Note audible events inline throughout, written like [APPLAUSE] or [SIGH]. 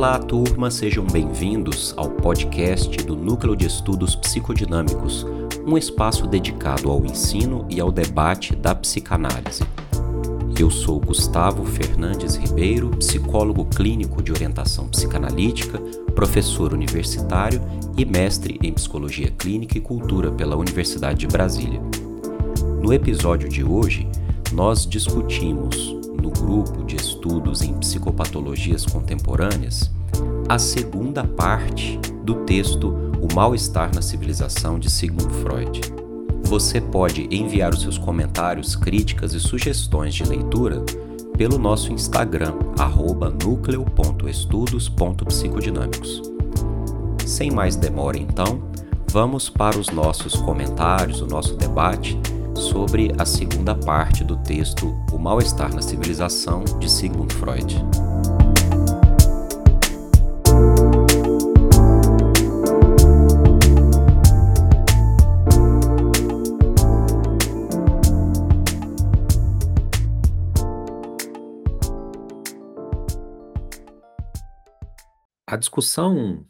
Olá, turma, sejam bem-vindos ao podcast do Núcleo de Estudos Psicodinâmicos, um espaço dedicado ao ensino e ao debate da psicanálise. Eu sou Gustavo Fernandes Ribeiro, psicólogo clínico de orientação psicanalítica, professor universitário e mestre em psicologia clínica e cultura pela Universidade de Brasília. No episódio de hoje, nós discutimos no grupo de estudos em psicopatologias contemporâneas a segunda parte do texto O Mal-Estar na Civilização de Sigmund Freud. Você pode enviar os seus comentários, críticas e sugestões de leitura pelo nosso Instagram, núcleo.estudos.psicodinâmicos. Sem mais demora, então, vamos para os nossos comentários, o nosso debate sobre a segunda parte do texto O Mal-Estar na Civilização, de Sigmund Freud. A discussão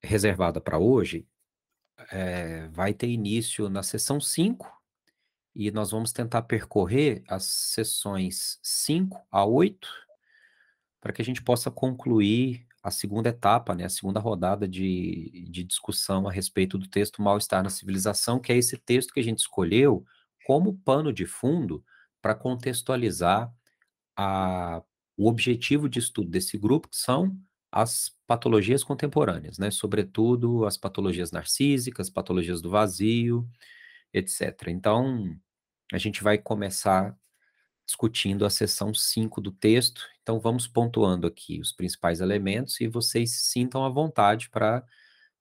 reservada para hoje é, vai ter início na sessão 5 e nós vamos tentar percorrer as sessões 5 a 8 para que a gente possa concluir a segunda etapa, né, a segunda rodada de, de discussão a respeito do texto Mal-Estar na Civilização, que é esse texto que a gente escolheu como pano de fundo para contextualizar a, o objetivo de estudo desse grupo, que são as patologias contemporâneas, né, sobretudo as patologias narcísicas, patologias do vazio, etc. Então, a gente vai começar discutindo a seção 5 do texto, então vamos pontuando aqui os principais elementos e vocês se sintam à vontade para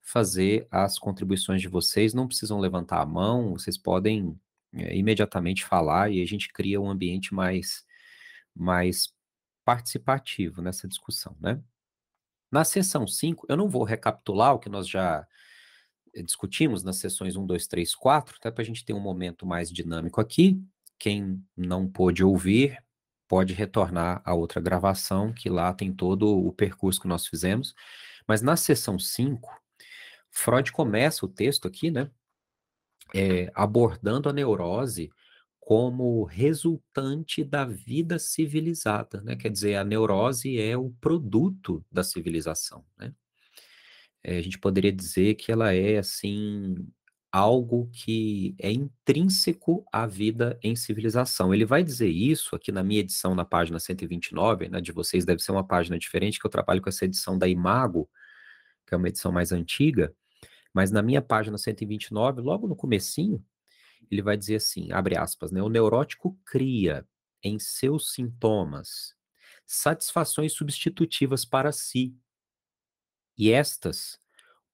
fazer as contribuições de vocês, não precisam levantar a mão, vocês podem é, imediatamente falar e a gente cria um ambiente mais, mais participativo nessa discussão, né? Na seção 5, eu não vou recapitular o que nós já eh, discutimos nas sessões 1, 2, 3, 4, até para a gente ter um momento mais dinâmico aqui. Quem não pôde ouvir, pode retornar a outra gravação, que lá tem todo o percurso que nós fizemos. Mas na sessão 5, Freud começa o texto aqui, né? É, abordando a neurose como resultante da vida civilizada, né? Quer dizer, a neurose é o produto da civilização, né? é, a gente poderia dizer que ela é, assim, algo que é intrínseco à vida em civilização. Ele vai dizer isso aqui na minha edição, na página 129, né, de vocês deve ser uma página diferente, que eu trabalho com essa edição da Imago, que é uma edição mais antiga, mas na minha página 129, logo no comecinho, ele vai dizer assim, abre aspas, né, o neurótico cria em seus sintomas satisfações substitutivas para si, e estas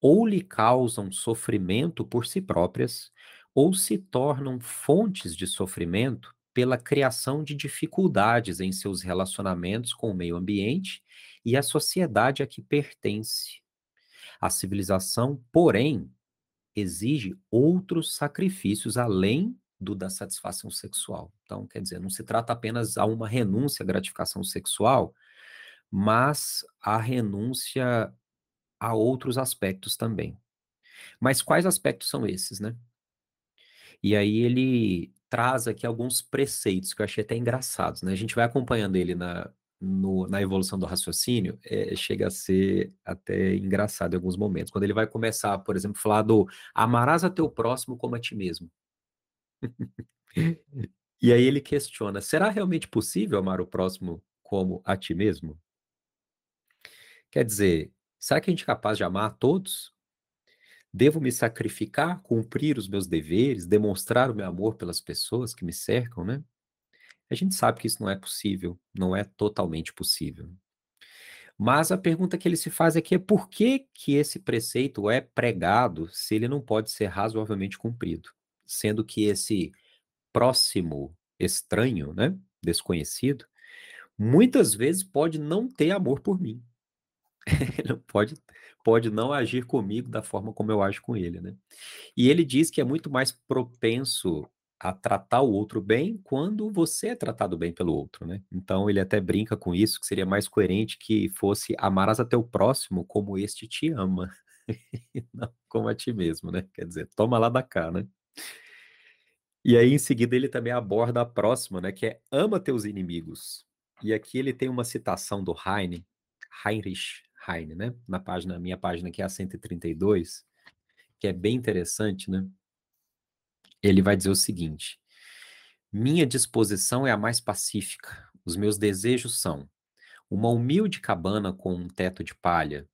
ou lhe causam sofrimento por si próprias, ou se tornam fontes de sofrimento pela criação de dificuldades em seus relacionamentos com o meio ambiente e a sociedade a que pertence. A civilização, porém, exige outros sacrifícios além do da satisfação sexual. Então, quer dizer, não se trata apenas a uma renúncia à gratificação sexual, mas a renúncia há outros aspectos também. Mas quais aspectos são esses, né? E aí ele traz aqui alguns preceitos que eu achei até engraçados, né? A gente vai acompanhando ele na, no, na evolução do raciocínio, é, chega a ser até engraçado em alguns momentos. Quando ele vai começar, por exemplo, falar do amarás a teu próximo como a ti mesmo. e aí ele questiona: será realmente possível amar o próximo como a ti mesmo? Quer dizer, Será que a gente é capaz de amar a todos? Devo me sacrificar, cumprir os meus deveres, demonstrar o meu amor pelas pessoas que me cercam, né? A gente sabe que isso não é possível, não é totalmente possível. Mas a pergunta que ele se faz aqui é por que, que esse preceito é pregado se ele não pode ser razoavelmente cumprido? Sendo que esse próximo estranho, né, desconhecido, muitas vezes pode não ter amor por mim. [LAUGHS] ele pode, pode não agir comigo da forma como eu ajo com ele, né? E ele diz que é muito mais propenso a tratar o outro bem quando você é tratado bem pelo outro, né? Então ele até brinca com isso, que seria mais coerente que fosse amarás a teu próximo como este te ama, [LAUGHS] não como a ti mesmo, né? Quer dizer, toma lá da cá, né? E aí em seguida ele também aborda a próxima, né, que é ama teus inimigos. E aqui ele tem uma citação do Heine, Heinrich Heine, né, na página, minha página que é a 132, que é bem interessante, né? Ele vai dizer o seguinte: Minha disposição é a mais pacífica. Os meus desejos são uma humilde cabana com um teto de palha,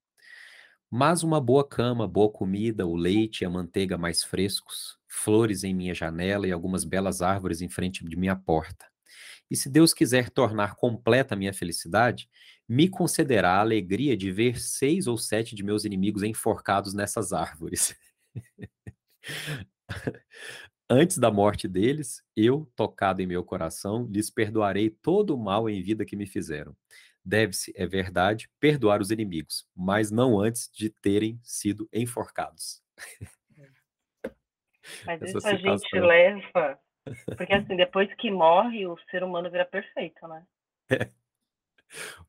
mas uma boa cama, boa comida, o leite e a manteiga mais frescos, flores em minha janela e algumas belas árvores em frente de minha porta. E se Deus quiser tornar completa a minha felicidade, me concederá a alegria de ver seis ou sete de meus inimigos enforcados nessas árvores. [LAUGHS] Antes da morte deles, eu, tocado em meu coração, lhes perdoarei todo o mal em vida que me fizeram. Deve-se, é verdade, perdoar os inimigos, mas não antes de terem sido enforcados. Mas Essa isso a gente leva, porque [LAUGHS] assim, depois que morre, o ser humano vira perfeito, né? É.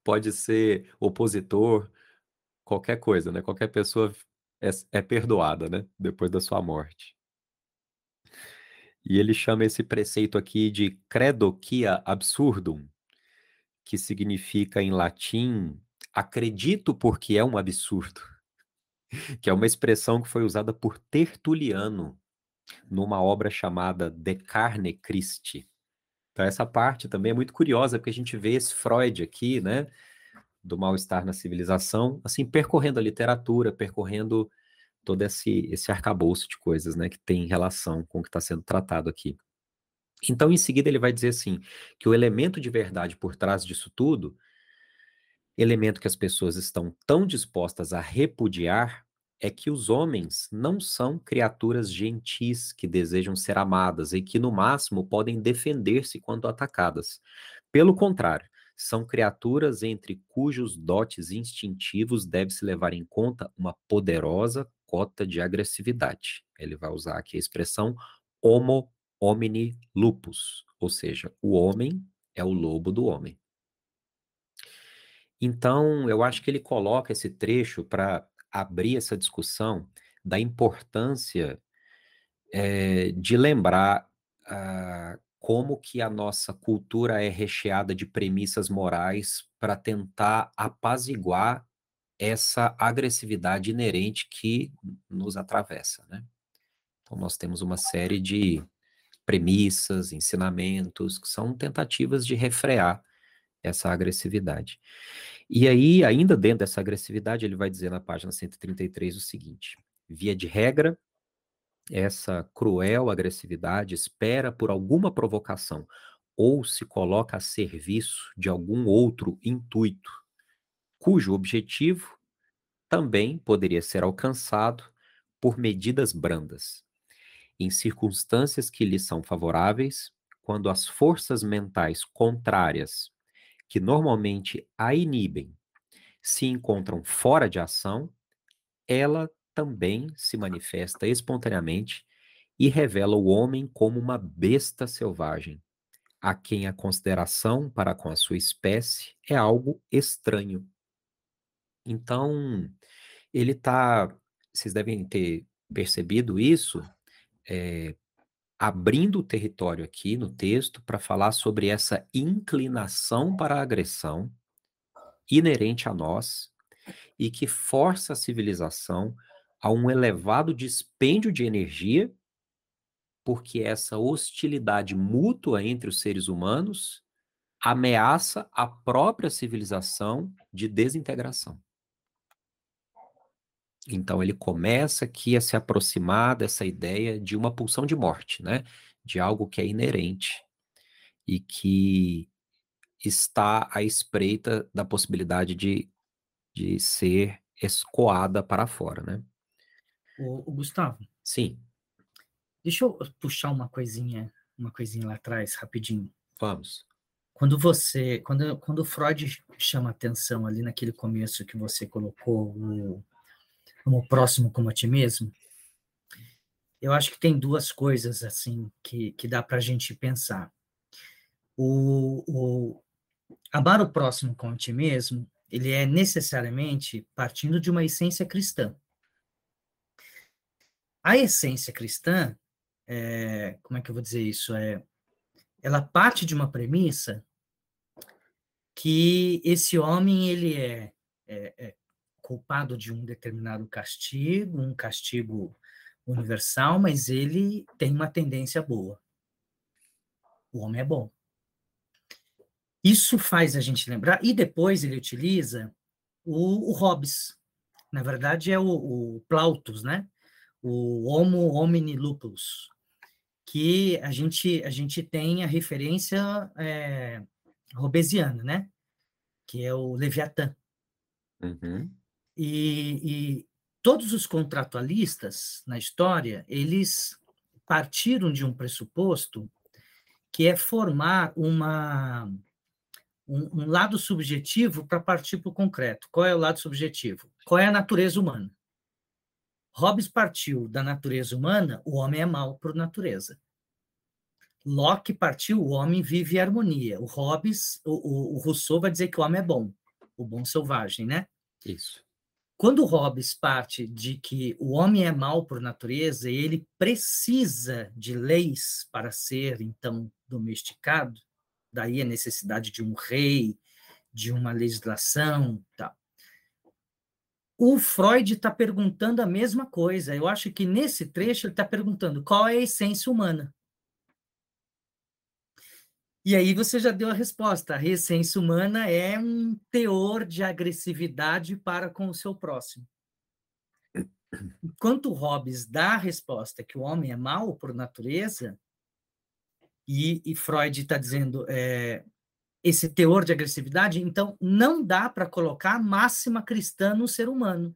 Pode ser opositor, qualquer coisa, né? Qualquer pessoa é, é perdoada, né? Depois da sua morte. E ele chama esse preceito aqui de credoquia absurdum, que significa em latim acredito porque é um absurdo, [LAUGHS] que é uma expressão que foi usada por Tertuliano numa obra chamada De Carne Christi. Então essa parte também é muito curiosa, porque a gente vê esse Freud aqui, né, do mal-estar na civilização, assim, percorrendo a literatura, percorrendo todo esse, esse arcabouço de coisas, né, que tem relação com o que está sendo tratado aqui. Então, em seguida, ele vai dizer assim, que o elemento de verdade por trás disso tudo, elemento que as pessoas estão tão dispostas a repudiar, é que os homens não são criaturas gentis que desejam ser amadas e que, no máximo, podem defender-se quando atacadas. Pelo contrário, são criaturas entre cujos dotes instintivos deve-se levar em conta uma poderosa cota de agressividade. Ele vai usar aqui a expressão homo homini lupus, ou seja, o homem é o lobo do homem. Então, eu acho que ele coloca esse trecho para abrir essa discussão da importância é, de lembrar uh, como que a nossa cultura é recheada de premissas morais para tentar apaziguar essa agressividade inerente que nos atravessa, né? Então nós temos uma série de premissas, ensinamentos que são tentativas de refrear essa agressividade. E aí, ainda dentro dessa agressividade, ele vai dizer na página 133 o seguinte: via de regra, essa cruel agressividade espera por alguma provocação ou se coloca a serviço de algum outro intuito, cujo objetivo também poderia ser alcançado por medidas brandas. Em circunstâncias que lhe são favoráveis, quando as forças mentais contrárias que normalmente a inibem se encontram fora de ação, ela também se manifesta espontaneamente e revela o homem como uma besta selvagem, a quem a consideração para com a sua espécie é algo estranho. Então, ele está, vocês devem ter percebido isso, é, abrindo o território aqui no texto para falar sobre essa inclinação para a agressão inerente a nós e que força a civilização a um elevado dispêndio de energia, porque essa hostilidade mútua entre os seres humanos ameaça a própria civilização de desintegração. Então ele começa aqui a se aproximar dessa ideia de uma pulsão de morte, né? De algo que é inerente e que está à espreita da possibilidade de, de ser escoada para fora, né? O, o Gustavo. Sim. Deixa eu puxar uma coisinha, uma coisinha lá atrás, rapidinho. Vamos. Quando você, quando, quando o Freud chama atenção ali naquele começo que você colocou o como próximo como a ti mesmo, eu acho que tem duas coisas assim que, que dá para a gente pensar. O, o, amar o próximo com a ti mesmo, ele é necessariamente partindo de uma essência cristã. A essência cristã, é, como é que eu vou dizer isso? É, ela parte de uma premissa que esse homem ele é, é, é culpado de um determinado castigo, um castigo universal, mas ele tem uma tendência boa. O homem é bom. Isso faz a gente lembrar, e depois ele utiliza o, o Hobbes. Na verdade, é o, o Plautus, né? O Homo homini lupus, que a gente, a gente tem a referência é, robesiana, né? Que é o Leviatã. Uhum. E, e todos os contratualistas na história, eles partiram de um pressuposto que é formar uma, um, um lado subjetivo para partir para o concreto. Qual é o lado subjetivo? Qual é a natureza humana? Hobbes partiu da natureza humana, o homem é mau por natureza. Locke partiu, o homem vive harmonia. O Hobbes, o, o, o Rousseau vai dizer que o homem é bom, o bom selvagem, né? Isso. Quando Hobbes parte de que o homem é mau por natureza e ele precisa de leis para ser, então, domesticado, daí a necessidade de um rei, de uma legislação, tal. O Freud está perguntando a mesma coisa. Eu acho que nesse trecho ele está perguntando qual é a essência humana. E aí você já deu a resposta. A essência humana é um teor de agressividade para com o seu próximo. Enquanto Hobbes dá a resposta que o homem é mau por natureza, e, e Freud está dizendo é, esse teor de agressividade, então não dá para colocar a máxima cristã no ser humano.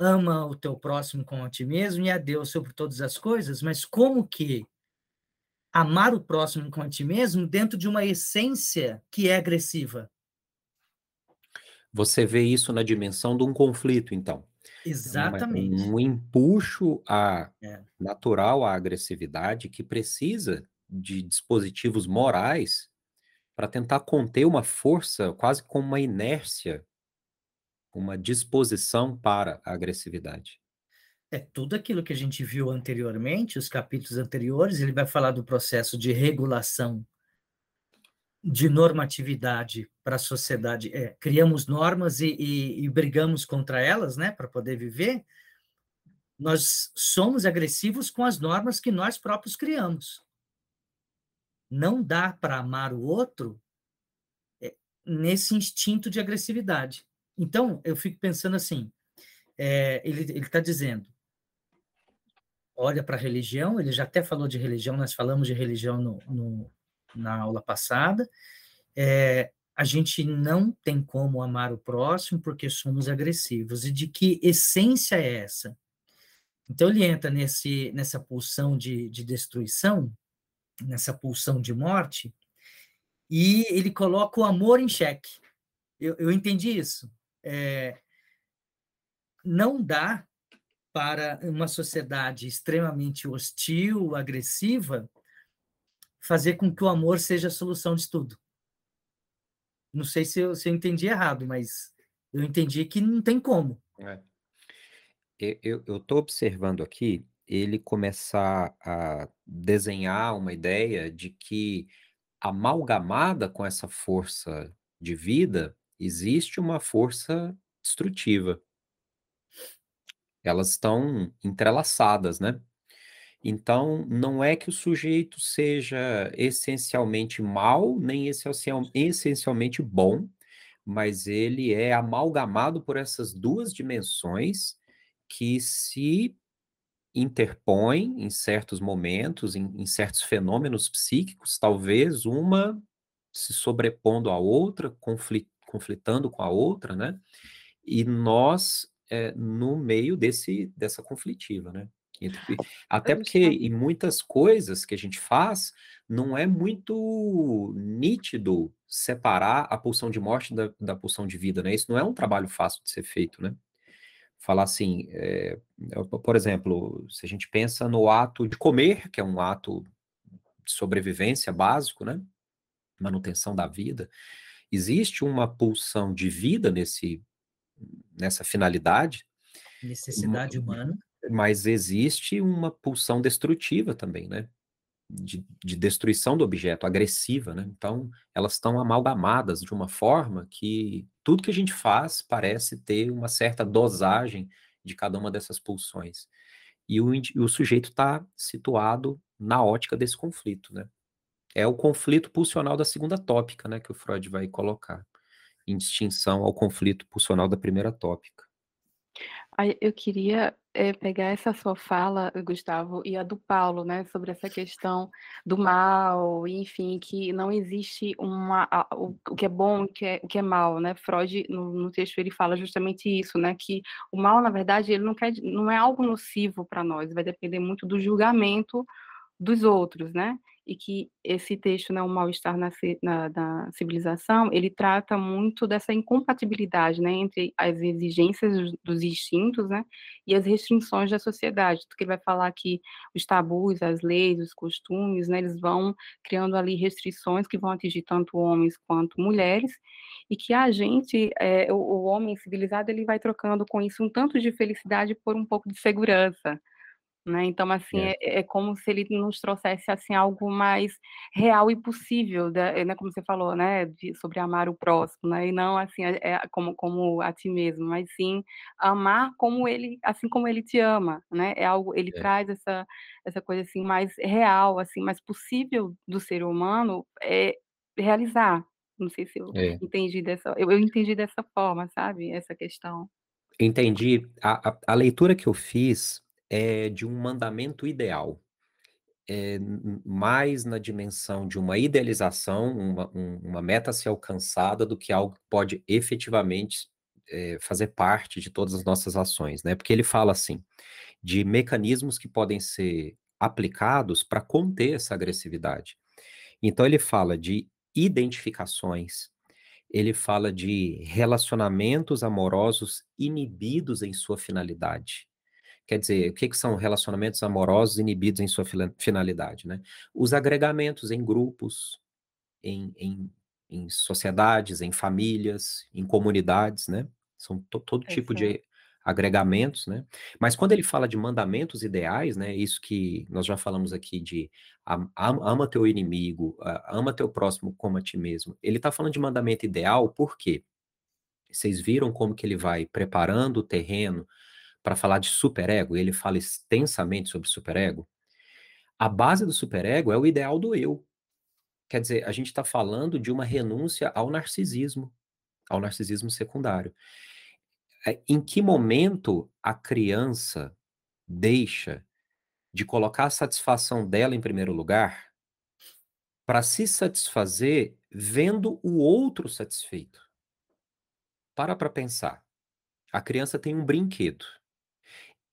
Ama o teu próximo como a ti mesmo e a Deus sobre todas as coisas, mas como que amar o próximo com a ti mesmo dentro de uma essência que é agressiva. Você vê isso na dimensão de um conflito, então. Exatamente. Um, um empuxo a, é. natural à agressividade que precisa de dispositivos morais para tentar conter uma força, quase como uma inércia, uma disposição para a agressividade. É tudo aquilo que a gente viu anteriormente, os capítulos anteriores, ele vai falar do processo de regulação de normatividade para a sociedade. É, criamos normas e, e, e brigamos contra elas, né, para poder viver. Nós somos agressivos com as normas que nós próprios criamos. Não dá para amar o outro é, nesse instinto de agressividade. Então, eu fico pensando assim: é, ele está dizendo, olha para a religião, ele já até falou de religião, nós falamos de religião no, no, na aula passada. É, a gente não tem como amar o próximo porque somos agressivos. E de que essência é essa? Então ele entra nesse, nessa pulsão de, de destruição, nessa pulsão de morte, e ele coloca o amor em xeque. Eu, eu entendi isso. É, não dá para uma sociedade extremamente hostil, agressiva, fazer com que o amor seja a solução de tudo. Não sei se eu, se eu entendi errado, mas eu entendi que não tem como. É. Eu estou observando aqui ele começar a desenhar uma ideia de que amalgamada com essa força de vida existe uma força destrutiva elas estão entrelaçadas, né? Então, não é que o sujeito seja essencialmente mal, nem essencialmente bom, mas ele é amalgamado por essas duas dimensões que se interpõem em certos momentos, em, em certos fenômenos psíquicos, talvez uma se sobrepondo à outra, conflit, conflitando com a outra, né? E nós é, no meio desse, dessa conflitiva, né? Até porque em muitas coisas que a gente faz, não é muito nítido separar a pulsão de morte da, da pulsão de vida, né? Isso não é um trabalho fácil de ser feito, né? falar assim, é, por exemplo, se a gente pensa no ato de comer, que é um ato de sobrevivência básico, né? Manutenção da vida, existe uma pulsão de vida nesse, nessa finalidade. Necessidade humana. Mas existe uma pulsão destrutiva também, né? De, de, destruição do objeto, agressiva, né? Então, elas estão amalgamadas de uma forma que tudo que a gente faz parece ter uma certa dosagem de cada uma dessas pulsões. E o, o sujeito está situado na ótica desse conflito, né? É o conflito pulsional da segunda tópica, né, que o Freud vai colocar, em distinção ao conflito pulsional da primeira tópica. Eu queria é, pegar essa sua fala, Gustavo, e a do Paulo, né, sobre essa questão do mal, enfim, que não existe uma, a, o, o, que é bom, o que é, o que é mal, né? Freud, no, no, texto, ele fala justamente isso, né, que o mal, na verdade, ele não, quer, não é algo nocivo para nós, vai depender muito do julgamento dos outros, né? e que esse texto, né, o mal-estar na, na, na, civilização, ele trata muito dessa incompatibilidade, né, entre as exigências dos, instintos, né, e as restrições da sociedade, que ele vai falar que os tabus, as leis, os costumes, né, eles vão criando ali restrições que vão atingir tanto homens quanto mulheres, e que a gente, é, o, o homem civilizado, ele vai trocando com isso um tanto de felicidade por um pouco de segurança, né? Então, assim, é. É, é. como se ele nos trouxesse assim algo mais real e possível, né? né como você falou, né, de, sobre amar o próximo, né? E não assim é, é, como como a ti mesmo, mas sim amar como ele, assim como ele te ama, né? É algo, ele é. traz essa essa coisa assim mais real, assim, mais possível do ser humano é realizar. Não sei se eu é. entendi dessa, eu, eu entendi dessa forma, sabe? Essa questão. Entendi. A, a, a leitura que eu fiz é de um mandamento ideal. É, mais na dimensão de uma idealização, uma, um, uma meta a ser alcançada, do que algo que pode efetivamente é, fazer parte de todas as nossas ações, né? Porque ele fala assim, de mecanismos que podem ser aplicados para conter essa agressividade. Então ele fala de identificações, ele fala de relacionamentos amorosos inibidos em sua finalidade. Quer dizer, o que, que são relacionamentos amorosos inibidos em sua finalidade? Né? Os agregamentos em grupos, em, em, em sociedades, em famílias, em comunidades, né? São to, todo tipo de agregamentos, né? Mas quando ele fala de mandamentos ideais, né? Isso que nós já falamos aqui de ama teu inimigo, ama teu próximo como a ti mesmo. Ele está falando de mandamento ideal, por quê? Vocês viram como que ele vai preparando o terreno para falar de superego, ele fala extensamente sobre superego. A base do superego é o ideal do eu. Quer dizer, a gente está falando de uma renúncia ao narcisismo, ao narcisismo secundário. É, em que momento a criança deixa de colocar a satisfação dela em primeiro lugar para se satisfazer vendo o outro satisfeito? Para para pensar. A criança tem um brinquedo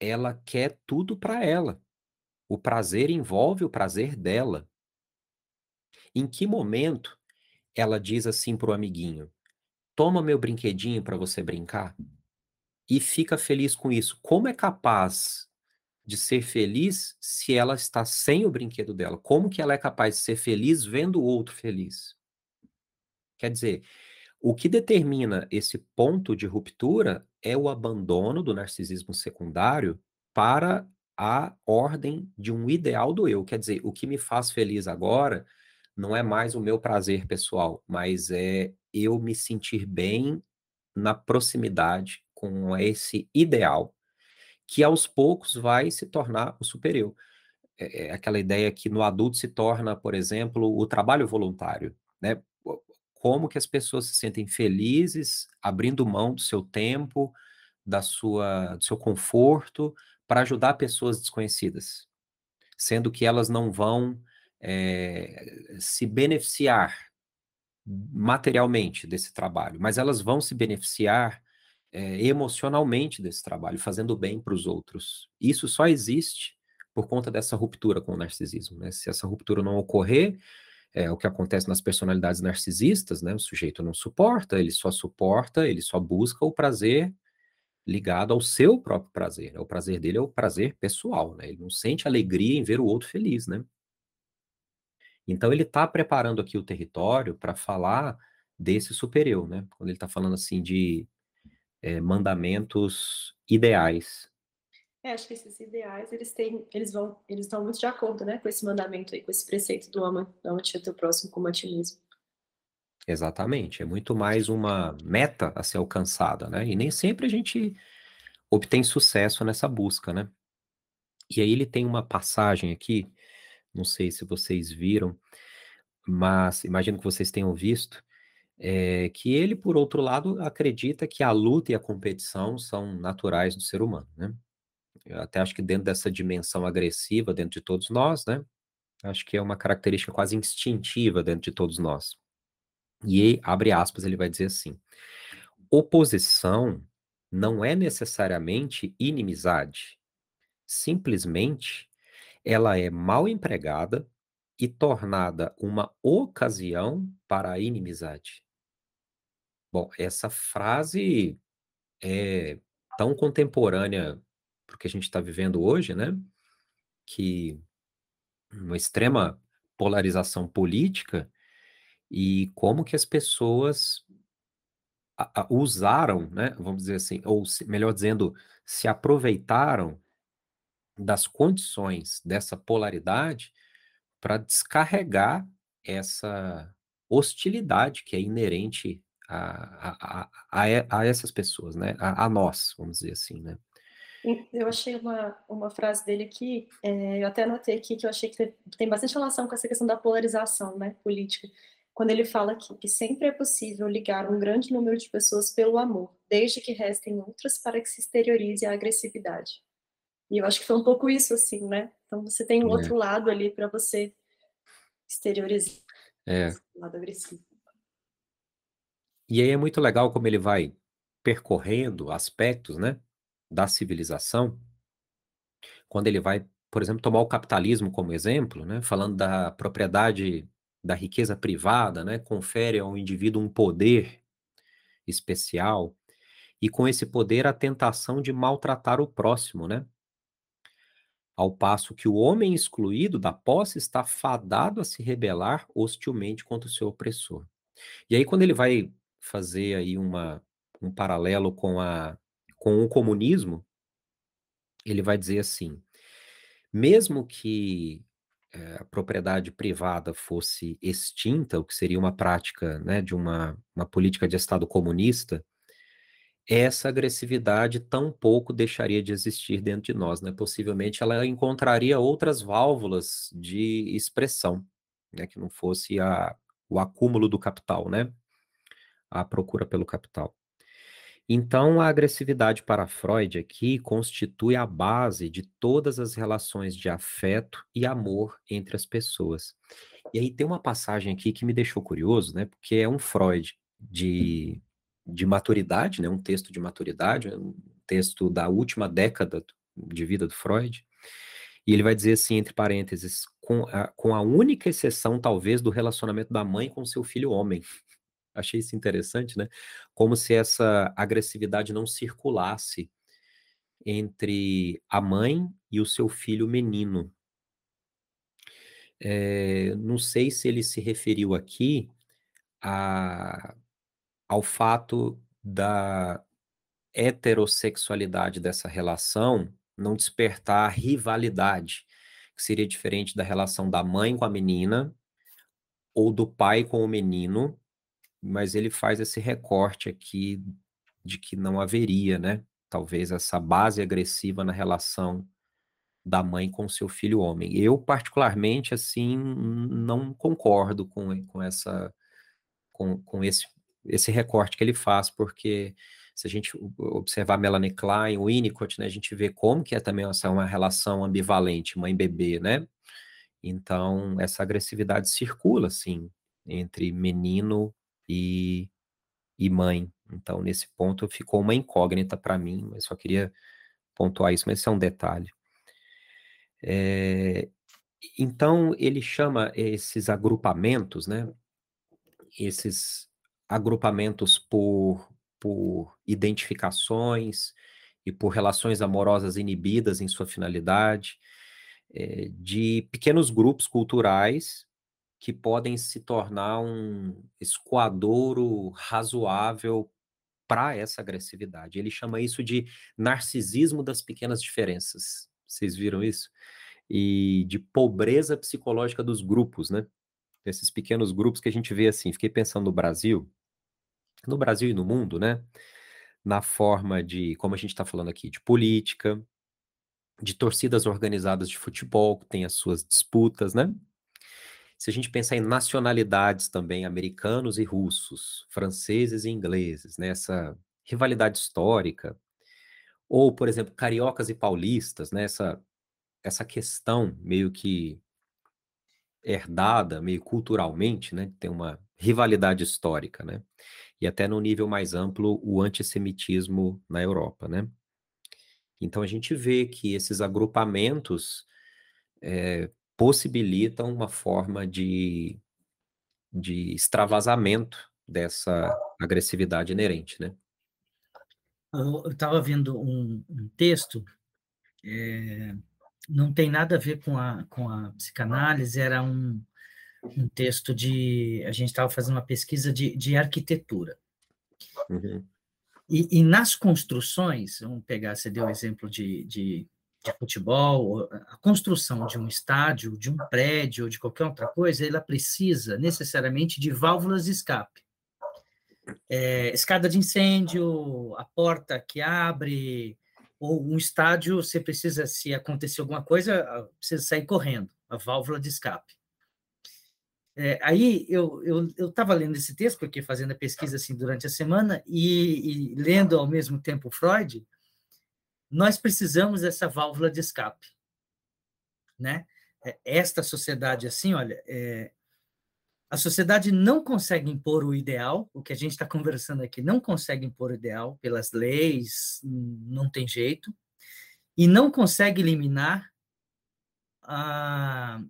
ela quer tudo para ela. O prazer envolve o prazer dela. Em que momento ela diz assim para o amiguinho: Toma meu brinquedinho para você brincar? E fica feliz com isso. Como é capaz de ser feliz se ela está sem o brinquedo dela? Como que ela é capaz de ser feliz vendo o outro feliz? Quer dizer, o que determina esse ponto de ruptura é o abandono do narcisismo secundário para a ordem de um ideal do eu. Quer dizer, o que me faz feliz agora não é mais o meu prazer pessoal, mas é eu me sentir bem na proximidade com esse ideal, que aos poucos vai se tornar o superior. É, é aquela ideia que no adulto se torna, por exemplo, o trabalho voluntário, né? Como que as pessoas se sentem felizes abrindo mão do seu tempo, da sua, do seu conforto para ajudar pessoas desconhecidas, sendo que elas não vão é, se beneficiar materialmente desse trabalho, mas elas vão se beneficiar é, emocionalmente desse trabalho, fazendo bem para os outros. Isso só existe por conta dessa ruptura com o narcisismo. Né? Se essa ruptura não ocorrer, é o que acontece nas personalidades narcisistas, né? O sujeito não suporta, ele só suporta, ele só busca o prazer ligado ao seu próprio prazer. Né? O prazer dele é o prazer pessoal, né? Ele não sente alegria em ver o outro feliz, né? Então ele está preparando aqui o território para falar desse superior, né? Quando ele está falando assim de é, mandamentos ideais. É, acho que esses ideais eles têm, eles vão, eles estão muito de acordo, né, com esse mandamento aí, com esse preceito do ama, ame teu próximo como a ti mesmo. Exatamente, é muito mais uma meta a ser alcançada, né? E nem sempre a gente obtém sucesso nessa busca, né? E aí ele tem uma passagem aqui, não sei se vocês viram, mas imagino que vocês tenham visto, é, que ele, por outro lado, acredita que a luta e a competição são naturais do ser humano, né? Eu até acho que dentro dessa dimensão agressiva dentro de todos nós, né? Acho que é uma característica quase instintiva dentro de todos nós. E, abre aspas, ele vai dizer assim: oposição não é necessariamente inimizade. Simplesmente, ela é mal empregada e tornada uma ocasião para a inimizade. Bom, essa frase é tão contemporânea para o que a gente está vivendo hoje, né? Que uma extrema polarização política e como que as pessoas usaram, né, vamos dizer assim, ou se, melhor dizendo, se aproveitaram das condições dessa polaridade para descarregar essa hostilidade que é inerente a, a, a, a essas pessoas, né, a, a nós, vamos dizer assim, né. Eu achei uma, uma frase dele aqui, é, eu até anotei aqui que eu achei que tem bastante relação com essa questão da polarização né, política quando ele fala aqui que sempre é possível ligar um grande número de pessoas pelo amor, desde que restem outras para que se exteriorize a agressividade. E eu acho que foi um pouco isso, assim, né? Então você tem um é. outro lado ali para você exteriorizar é. o lado agressivo. E aí é muito legal como ele vai percorrendo aspectos, né, da civilização, quando ele vai, por exemplo, tomar o capitalismo como exemplo, né, falando da propriedade da riqueza privada, né, confere ao indivíduo um poder especial e com esse poder a tentação de maltratar o próximo, né? Ao passo que o homem excluído da posse está fadado a se rebelar hostilmente contra o seu opressor. E aí quando ele vai fazer aí uma, um paralelo com a com o comunismo, ele vai dizer assim: mesmo que eh, a propriedade privada fosse extinta, o que seria uma prática né, de uma, uma política de Estado comunista, essa agressividade tampouco deixaria de existir dentro de nós, né? Possivelmente ela encontraria outras válvulas de expressão, né? Que não fosse a, o acúmulo do capital, né? A procura pelo capital. Então, a agressividade para Freud aqui constitui a base de todas as relações de afeto e amor entre as pessoas. E aí tem uma passagem aqui que me deixou curioso, né? Porque é um Freud de, de maturidade, né? Um texto de maturidade, um texto da última década de vida do Freud. E ele vai dizer assim, entre parênteses, com a, com a única exceção, talvez, do relacionamento da mãe com seu filho homem. Achei isso interessante, né? Como se essa agressividade não circulasse entre a mãe e o seu filho menino. É, não sei se ele se referiu aqui a, ao fato da heterossexualidade dessa relação não despertar rivalidade, que seria diferente da relação da mãe com a menina ou do pai com o menino, mas ele faz esse recorte aqui de que não haveria, né? Talvez essa base agressiva na relação da mãe com seu filho homem. Eu, particularmente, assim, não concordo com, com essa com, com esse, esse recorte que ele faz, porque se a gente observar Melanie Klein, Winnicott, né, a gente vê como que é também essa uma relação ambivalente, mãe-bebê, né? Então, essa agressividade circula, assim, entre menino e, e mãe. Então, nesse ponto, ficou uma incógnita para mim, mas só queria pontuar isso, mas isso é um detalhe. É, então, ele chama esses agrupamentos, né? Esses agrupamentos por, por identificações, e por relações amorosas inibidas em sua finalidade, é, de pequenos grupos culturais que podem se tornar um escoadouro razoável para essa agressividade. Ele chama isso de narcisismo das pequenas diferenças. Vocês viram isso? E de pobreza psicológica dos grupos, né? Esses pequenos grupos que a gente vê assim. Fiquei pensando no Brasil, no Brasil e no mundo, né? Na forma de, como a gente está falando aqui, de política, de torcidas organizadas de futebol, que tem as suas disputas, né? Se a gente pensar em nacionalidades também, americanos e russos, franceses e ingleses, né? Essa rivalidade histórica, ou, por exemplo, cariocas e paulistas, né? Essa, essa questão meio que herdada, meio culturalmente, né? Tem uma rivalidade histórica, né? E até no nível mais amplo, o antissemitismo na Europa, né? Então a gente vê que esses agrupamentos é, possibilitam uma forma de, de extravasamento dessa agressividade inerente, né? Eu estava vendo um, um texto, é, não tem nada a ver com a, com a psicanálise, era um, um texto de. A gente estava fazendo uma pesquisa de, de arquitetura. Uhum. E, e, nas construções, vamos pegar, você deu o exemplo de, de, de, futebol, a construção de um estádio, de um prédio, de qualquer outra coisa, ela precisa necessariamente de válvulas de escape. É, escada de incêndio, a porta que abre, ou um estádio, você precisa, se acontecer alguma coisa, precisa sair correndo, a válvula de escape. É, aí eu estava eu, lendo esse texto, porque fazendo a pesquisa assim durante a semana, e, e, lendo ao mesmo tempo Freud, nós precisamos dessa válvula de escape. Né? É, esta sociedade, assim, olha, é, a sociedade não consegue impor o ideal, o que a gente está conversando aqui, não consegue impor o ideal pelas leis, não tem jeito, e não consegue eliminar a,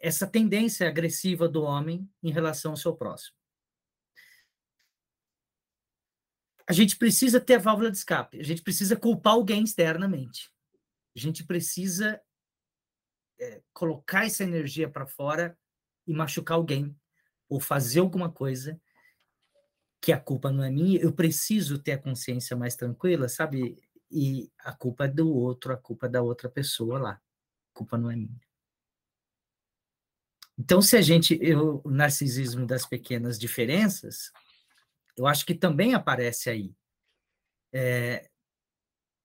essa tendência agressiva do homem em relação ao seu próximo. A gente precisa ter a válvula de escape, a gente precisa culpar alguém externamente. A gente precisa é, colocar essa energia para fora e machucar alguém, ou fazer alguma coisa que a culpa não é minha, eu preciso ter a consciência mais tranquila, sabe? E a culpa é do outro, a culpa é da outra pessoa lá. A culpa não é minha. Então, se a gente. Eu, o narcisismo das pequenas diferenças, eu acho que também aparece aí. É,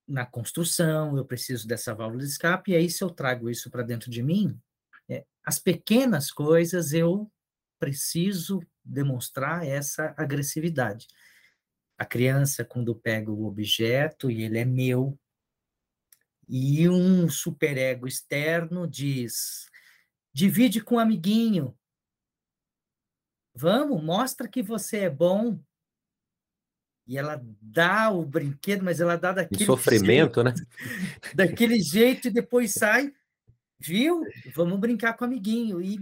na construção, eu preciso dessa válvula de escape, e aí, se eu trago isso para dentro de mim, é, as pequenas coisas eu preciso demonstrar essa agressividade. A criança, quando pega o objeto e ele é meu, e um superego externo diz: Divide com um amiguinho. Vamos, mostra que você é bom. E ela dá o brinquedo, mas ela dá daquele sofrimento, jeito, né? [LAUGHS] Daquele jeito e depois sai, viu? Vamos brincar com o amiguinho. E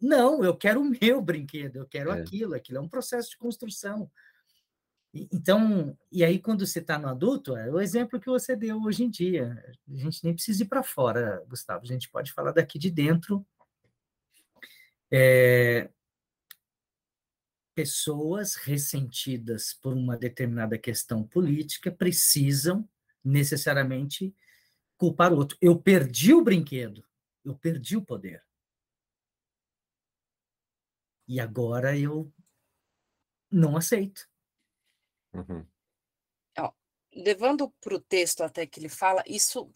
não, eu quero o meu brinquedo, eu quero é. aquilo, aquilo é um processo de construção. Então, e aí quando você está no adulto, é o exemplo que você deu hoje em dia. A gente nem precisa ir para fora, Gustavo. A gente pode falar daqui de dentro. É, pessoas ressentidas por uma determinada questão política precisam necessariamente culpar o outro. Eu perdi o brinquedo, eu perdi o poder. E agora eu não aceito. Uhum. Ó, levando para o texto até que ele fala, isso,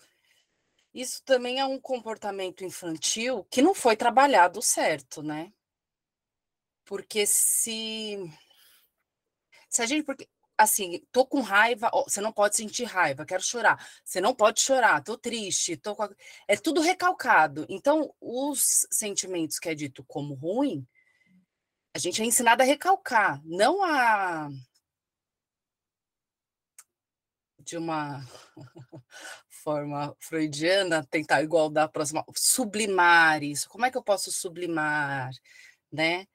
isso também é um comportamento infantil que não foi trabalhado certo, né? Porque se, se a gente, porque assim, tô com raiva, você não pode sentir raiva, quero chorar. Você não pode chorar, tô triste, tô a... é tudo recalcado. Então, os sentimentos que é dito como ruim, a gente é ensinado a recalcar, não a de uma [LAUGHS] forma freudiana, tentar igual da próxima, sublimar isso. Como é que eu posso sublimar, né?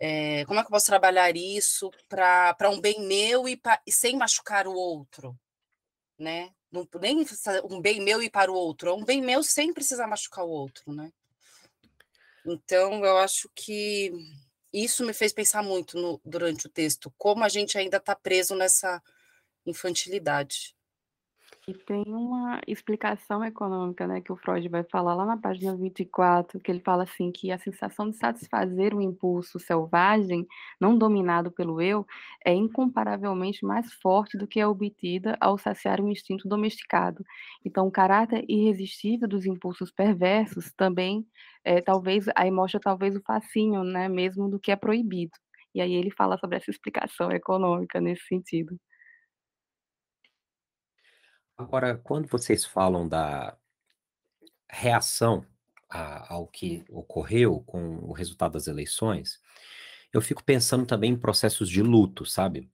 É, como é que eu posso trabalhar isso para um bem meu e, pra, e sem machucar o outro? né? Não, nem um bem meu ir para o outro, é um bem meu sem precisar machucar o outro, né? Então, eu acho que isso me fez pensar muito no, durante o texto, como a gente ainda está preso nessa infantilidade. E tem uma explicação econômica, né, que o Freud vai falar lá na página 24, que ele fala assim que a sensação de satisfazer o impulso selvagem, não dominado pelo eu, é incomparavelmente mais forte do que é obtida ao saciar um instinto domesticado. Então, o caráter irresistível dos impulsos perversos também, é, talvez, aí mostra talvez o fascínio, né, mesmo do que é proibido. E aí ele fala sobre essa explicação econômica nesse sentido. Agora, quando vocês falam da reação a, ao que ocorreu com o resultado das eleições, eu fico pensando também em processos de luto, sabe?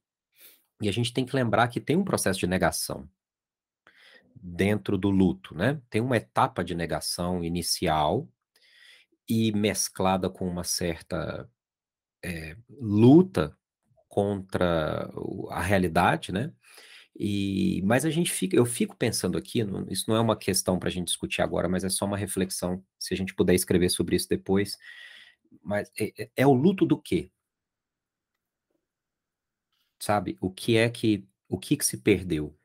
E a gente tem que lembrar que tem um processo de negação dentro do luto, né? Tem uma etapa de negação inicial e mesclada com uma certa é, luta contra a realidade, né? E, mas a gente fica, eu fico pensando aqui, isso não é uma questão para a gente discutir agora, mas é só uma reflexão, se a gente puder escrever sobre isso depois. Mas é, é, é o luto do quê? Sabe? O que é que, o que que se perdeu?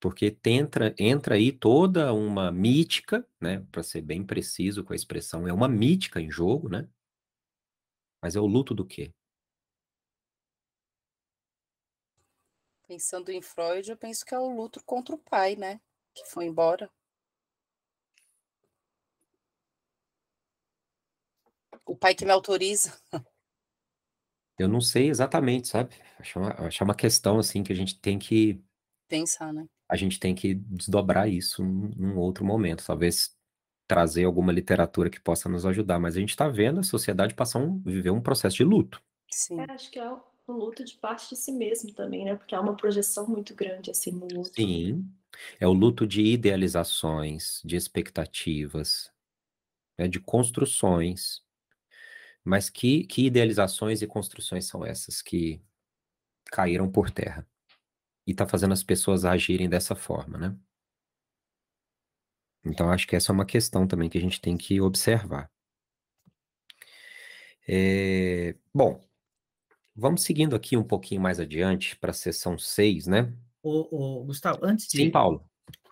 Porque entra, entra aí toda uma mítica, né? Para ser bem preciso com a expressão, é uma mítica em jogo, né? Mas é o luto do quê? Pensando em Freud, eu penso que é o luto contra o pai, né? Que foi embora. O pai que me autoriza. Eu não sei exatamente, sabe? Acho uma, acho uma questão assim que a gente tem que pensar, né? A gente tem que desdobrar isso num, num outro momento, talvez trazer alguma literatura que possa nos ajudar, mas a gente está vendo a sociedade passar um, viver um processo de luto. Sim. É, acho que é um luto de parte de si mesmo também, né? Porque há uma projeção muito grande assim no luto. Sim, é o luto de idealizações, de expectativas, né, de construções. Mas que, que idealizações e construções são essas que caíram por terra? E está fazendo as pessoas agirem dessa forma, né? Então, acho que essa é uma questão também que a gente tem que observar. É, bom, vamos seguindo aqui um pouquinho mais adiante para a sessão 6, né? Ô, ô, Gustavo, antes Sim, de, Paulo.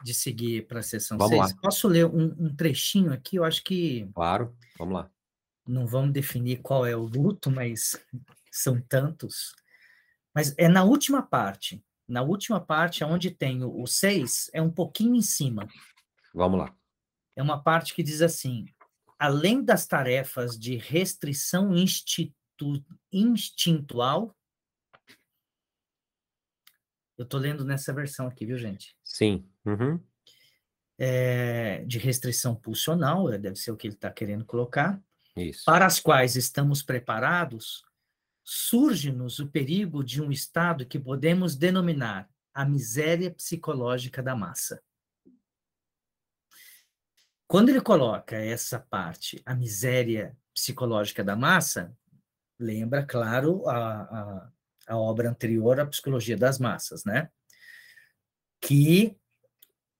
de seguir para a sessão Vamos 6, lá. posso ler um, um trechinho aqui? Eu acho que Claro, vamos lá. não vamos definir qual é o luto, mas são tantos. Mas é na última parte. Na última parte, onde tem o 6, é um pouquinho em cima. Vamos lá. É uma parte que diz assim: além das tarefas de restrição institu instintual. Eu estou lendo nessa versão aqui, viu, gente? Sim. Uhum. É, de restrição pulsional, é, deve ser o que ele está querendo colocar. Isso. Para as quais estamos preparados, surge-nos o perigo de um estado que podemos denominar a miséria psicológica da massa. Quando ele coloca essa parte, a miséria psicológica da massa, lembra, claro, a, a, a obra anterior, a Psicologia das Massas, né? Que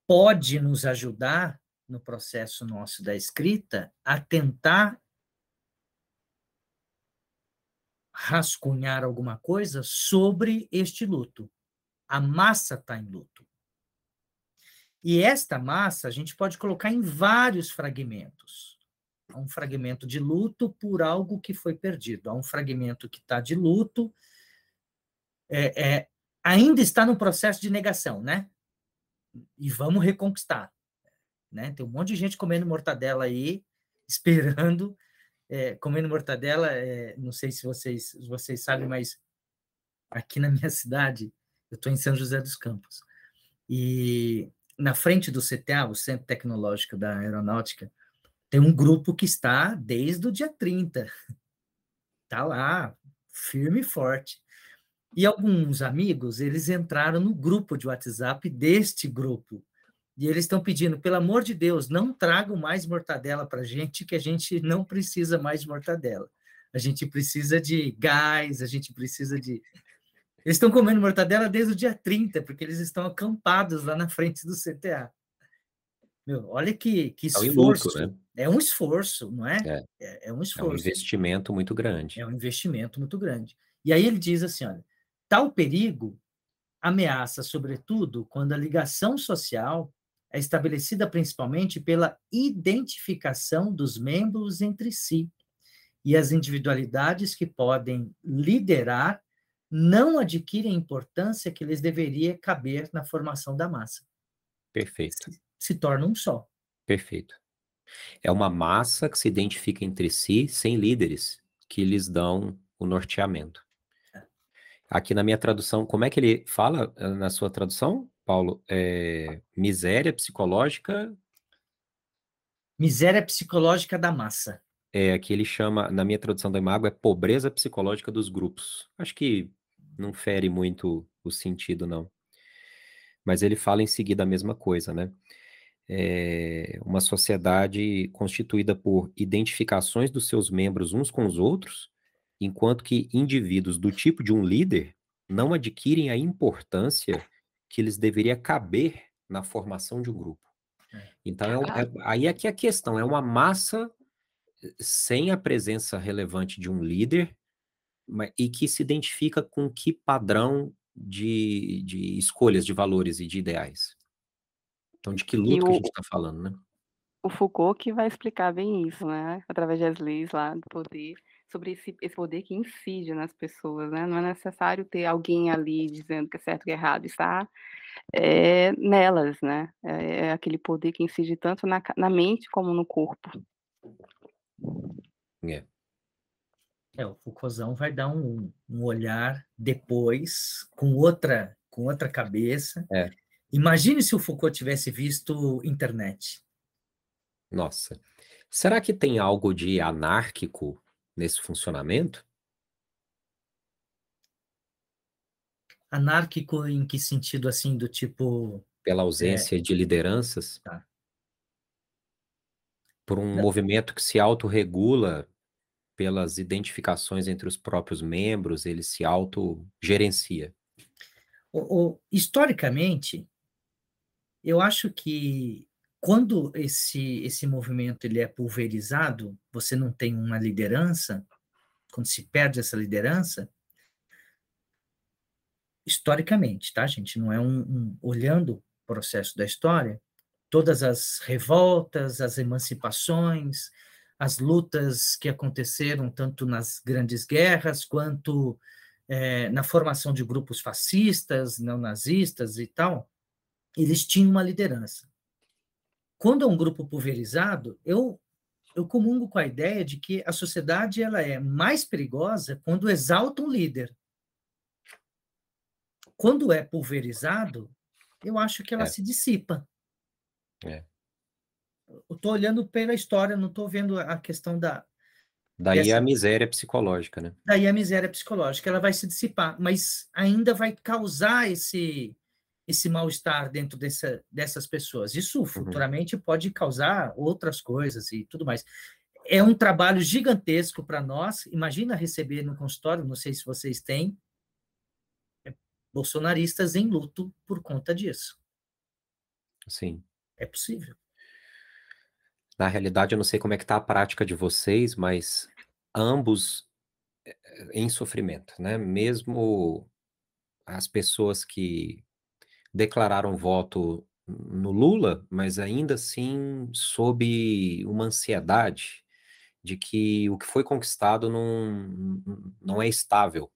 pode nos ajudar no processo nosso da escrita a tentar rascunhar alguma coisa sobre este luto. A massa está em luto. E esta massa a gente pode colocar em vários fragmentos. Há um fragmento de luto por algo que foi perdido. Há um fragmento que está de luto, é, é, ainda está no processo de negação, né? E vamos reconquistar. Né? Tem um monte de gente comendo mortadela aí, [LAUGHS] esperando, é, comendo mortadela. É, não sei se vocês, vocês sabem, mas aqui na minha cidade, eu estou em São José dos Campos. E na frente do CTA, o Centro Tecnológico da Aeronáutica, tem um grupo que está desde o dia 30. Está lá, firme e forte. E alguns amigos, eles entraram no grupo de WhatsApp deste grupo. E eles estão pedindo, pelo amor de Deus, não tragam mais mortadela para a gente, que a gente não precisa mais de mortadela. a gente precisa de gás, a gente precisa de. Eles estão comendo mortadela desde o dia 30, porque eles estão acampados lá na frente do CTA. Meu, olha que, que esforço. É um, né? é um esforço, não é? É. é? é um esforço. É um investimento muito grande. É um investimento muito grande. E aí ele diz assim: olha, tal perigo ameaça, sobretudo, quando a ligação social é estabelecida principalmente pela identificação dos membros entre si e as individualidades que podem liderar não adquirem a importância que lhes deveria caber na formação da massa. Perfeito. Se, se torna um só. Perfeito. É uma massa que se identifica entre si sem líderes que lhes dão o norteamento. É. Aqui na minha tradução, como é que ele fala eh, na sua tradução, Paulo? É, miséria psicológica. Miséria psicológica da massa. É, aqui ele chama, na minha tradução da Imago, é pobreza psicológica dos grupos. Acho que não fere muito o sentido, não. Mas ele fala em seguida a mesma coisa, né? É uma sociedade constituída por identificações dos seus membros uns com os outros, enquanto que indivíduos do tipo de um líder não adquirem a importância que lhes deveria caber na formação de um grupo. É. Então, é, é, aí é que é a questão, é uma massa sem a presença relevante de um líder e que se identifica com que padrão de, de escolhas de valores e de ideais. Então, de que luta o, que a gente está falando, né? O Foucault que vai explicar bem isso, né? Através das leis lá do poder, sobre esse, esse poder que incide nas pessoas, né? Não é necessário ter alguém ali dizendo que é certo e é errado, está é, nelas, né? É, é, aquele poder que incide tanto na, na mente como no corpo. É. É, o Foucaultzão vai dar um, um olhar depois, com outra, com outra cabeça. É. Imagine se o Foucault tivesse visto internet. Nossa. Será que tem algo de anárquico nesse funcionamento? Anárquico em que sentido, assim, do tipo... Pela ausência é... de lideranças? Tá. Por um Não. movimento que se autorregula pelas identificações entre os próprios membros, ele se autogerencia. O, historicamente, eu acho que quando esse, esse movimento ele é pulverizado, você não tem uma liderança, quando se perde essa liderança, historicamente, tá, gente? Não é um, um olhando o processo da história, todas as revoltas, as emancipações, as lutas que aconteceram tanto nas grandes guerras quanto é, na formação de grupos fascistas, neonazistas e tal, eles tinham uma liderança. Quando é um grupo pulverizado, eu eu comungo com a ideia de que a sociedade ela é mais perigosa quando exalta um líder. Quando é pulverizado, eu acho que ela é. se dissipa. É eu estou olhando pela história, não estou vendo a questão da. Daí dessa... a miséria psicológica, né? Daí a miséria psicológica, ela vai se dissipar, mas ainda vai causar esse esse mal-estar dentro dessa, dessas pessoas. Isso uhum. futuramente pode causar outras coisas e tudo mais. É um trabalho gigantesco para nós. Imagina receber no consultório, não sei se vocês têm, é, bolsonaristas em luto por conta disso. Sim. É possível. Na realidade, eu não sei como é que está a prática de vocês, mas ambos eh, em sofrimento, né? Mesmo as pessoas que declararam voto no Lula, mas ainda assim sob uma ansiedade de que o que foi conquistado não, não é estável.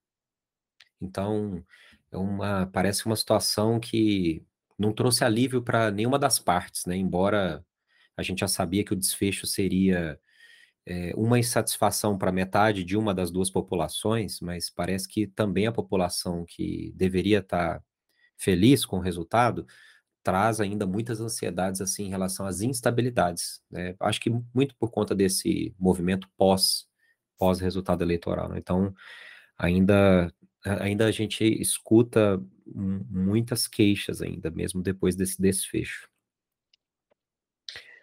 Então, é uma, parece uma situação que não trouxe alívio para nenhuma das partes, né? Embora a gente já sabia que o desfecho seria é, uma insatisfação para metade de uma das duas populações, mas parece que também a população que deveria estar tá feliz com o resultado traz ainda muitas ansiedades assim em relação às instabilidades. Né? Acho que muito por conta desse movimento pós pós resultado eleitoral. Né? Então ainda ainda a gente escuta muitas queixas ainda mesmo depois desse desfecho.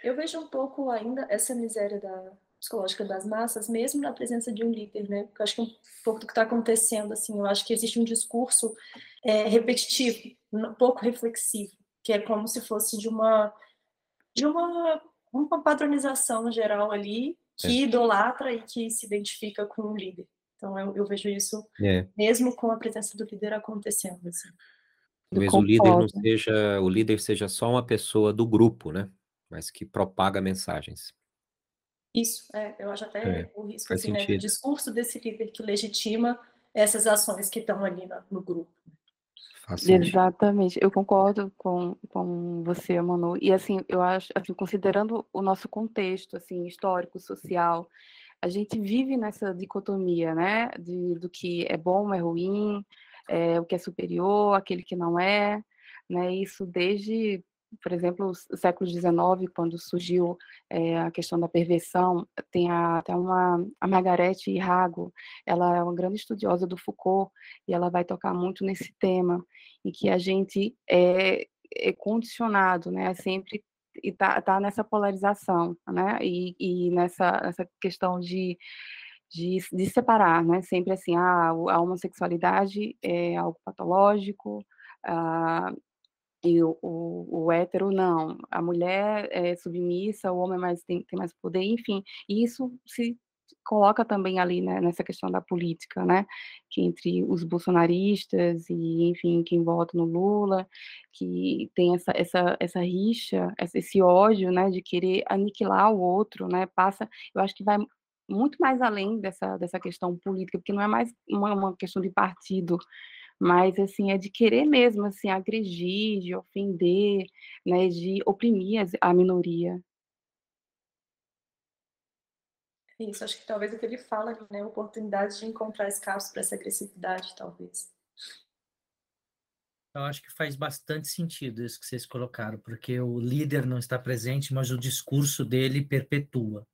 Eu vejo um pouco ainda essa miséria da, psicológica das massas, mesmo na presença de um líder, né? Porque eu acho que um pouco do que está acontecendo, assim, eu acho que existe um discurso é, repetitivo, um pouco reflexivo, que é como se fosse de uma de uma, uma padronização geral ali que é. idolatra e que se identifica com o líder. Então eu, eu vejo isso é. mesmo com a presença do líder acontecendo. Assim. Talvez o líder não seja o líder seja só uma pessoa do grupo, né? Mas que propaga mensagens. Isso, é, eu acho até é, o risco assim, né, o discurso desse líder que legitima essas ações que estão ali no, no grupo. Exatamente, eu concordo com, com você, Manu. E assim, eu acho, assim, considerando o nosso contexto, assim, histórico, social, a gente vive nessa dicotomia, né, de, do que é bom, é ruim, é, o que é superior, aquele que não é, né, isso desde por exemplo, o século XIX, quando surgiu é, a questão da perversão, tem até uma, a Margarete Rago, ela é uma grande estudiosa do Foucault, e ela vai tocar muito nesse tema, em que a gente é, é condicionado, né, a sempre e tá, tá nessa polarização, né, e, e nessa, nessa questão de, de, de separar, né, sempre assim, ah, a homossexualidade é algo patológico, ah, e o, o, o, hétero não, a mulher é submissa, o homem mais, tem, tem mais poder, enfim, e isso se coloca também ali né, nessa questão da política, né, que entre os bolsonaristas e, enfim, quem vota no Lula, que tem essa, essa, essa rixa, esse ódio, né, de querer aniquilar o outro, né, passa, eu acho que vai muito mais além dessa, dessa questão política, porque não é mais uma, uma questão de partido, mas assim é de querer mesmo assim agredir, de ofender, né, de oprimir a minoria. Isso, acho que talvez o que ele fala, né, oportunidade de encontrar espaço para essa agressividade, talvez. Eu acho que faz bastante sentido isso que vocês colocaram, porque o líder não está presente, mas o discurso dele perpetua.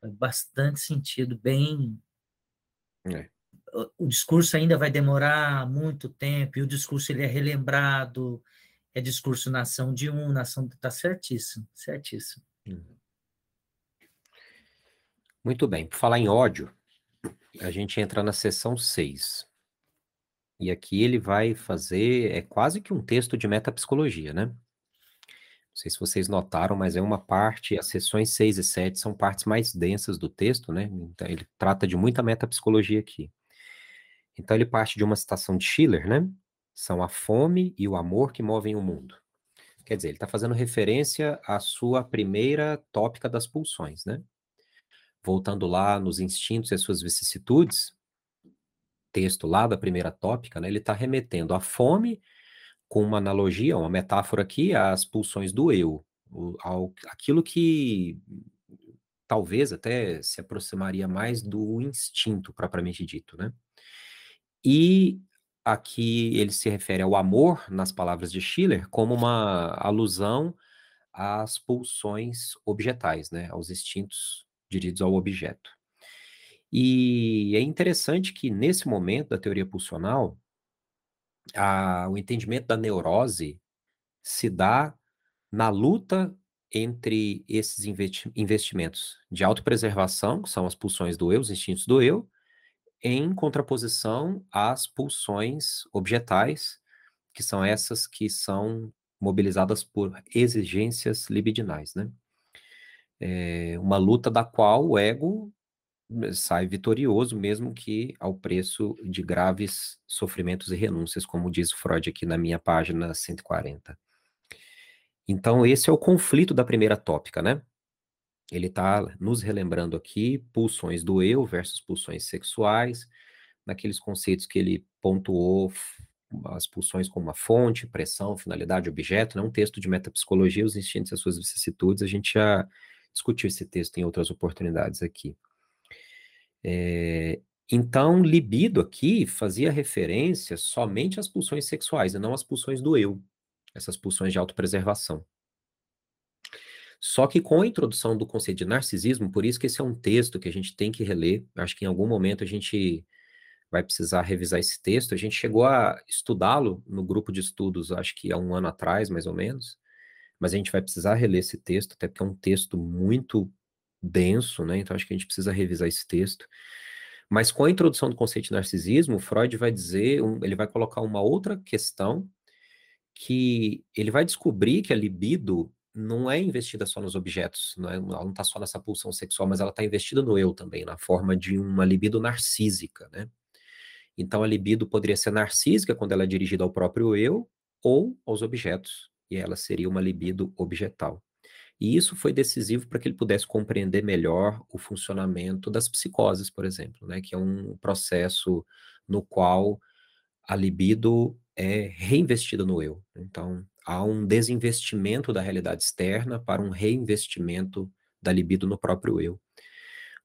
Faz bastante sentido, bem é o discurso ainda vai demorar muito tempo, e o discurso ele é relembrado, é discurso nação de um, nação está certíssimo, certíssimo. Uhum. Muito bem, por falar em ódio, a gente entra na seção 6. E aqui ele vai fazer, é quase que um texto de metapsicologia, né? Não sei se vocês notaram, mas é uma parte, as sessões 6 e 7 são partes mais densas do texto, né? Então, ele trata de muita metapsicologia aqui. Então ele parte de uma citação de Schiller, né? São a fome e o amor que movem o mundo. Quer dizer, ele está fazendo referência à sua primeira tópica das pulsões, né? Voltando lá nos instintos e as suas vicissitudes, texto lá da primeira tópica, né? Ele está remetendo à fome com uma analogia, uma metáfora aqui, às pulsões do eu, ao, aquilo que talvez até se aproximaria mais do instinto propriamente dito, né? E aqui ele se refere ao amor, nas palavras de Schiller, como uma alusão às pulsões objetais, né, aos instintos dirigidos ao objeto. E é interessante que nesse momento da teoria pulsional, a, o entendimento da neurose se dá na luta entre esses investimentos de autopreservação, que são as pulsões do eu, os instintos do eu, em contraposição às pulsões objetais, que são essas que são mobilizadas por exigências libidinais, né? É uma luta da qual o ego eh, sai vitorioso, mesmo que ao preço de graves sofrimentos e renúncias, como diz Freud aqui na minha página 140. Então, esse é o conflito da primeira tópica, né? Ele está nos relembrando aqui pulsões do eu versus pulsões sexuais, naqueles conceitos que ele pontuou as pulsões como uma fonte, pressão, finalidade, objeto, né? um texto de metapsicologia, os instintos e as suas vicissitudes, a gente já discutiu esse texto em outras oportunidades aqui. É, então, libido aqui fazia referência somente às pulsões sexuais e não às pulsões do eu, essas pulsões de autopreservação. Só que com a introdução do conceito de narcisismo, por isso que esse é um texto que a gente tem que reler, acho que em algum momento a gente vai precisar revisar esse texto. A gente chegou a estudá-lo no grupo de estudos, acho que há um ano atrás, mais ou menos, mas a gente vai precisar reler esse texto, até porque é um texto muito denso, né? Então acho que a gente precisa revisar esse texto. Mas com a introdução do conceito de narcisismo, Freud vai dizer, ele vai colocar uma outra questão que ele vai descobrir que a libido não é investida só nos objetos, não é, ela não está só nessa pulsão sexual, mas ela está investida no eu também, na forma de uma libido narcísica, né? Então a libido poderia ser narcísica quando ela é dirigida ao próprio eu ou aos objetos, e ela seria uma libido objetal. E isso foi decisivo para que ele pudesse compreender melhor o funcionamento das psicoses, por exemplo, né, que é um processo no qual a libido é reinvestida no eu. Então, há um desinvestimento da realidade externa para um reinvestimento da libido no próprio eu.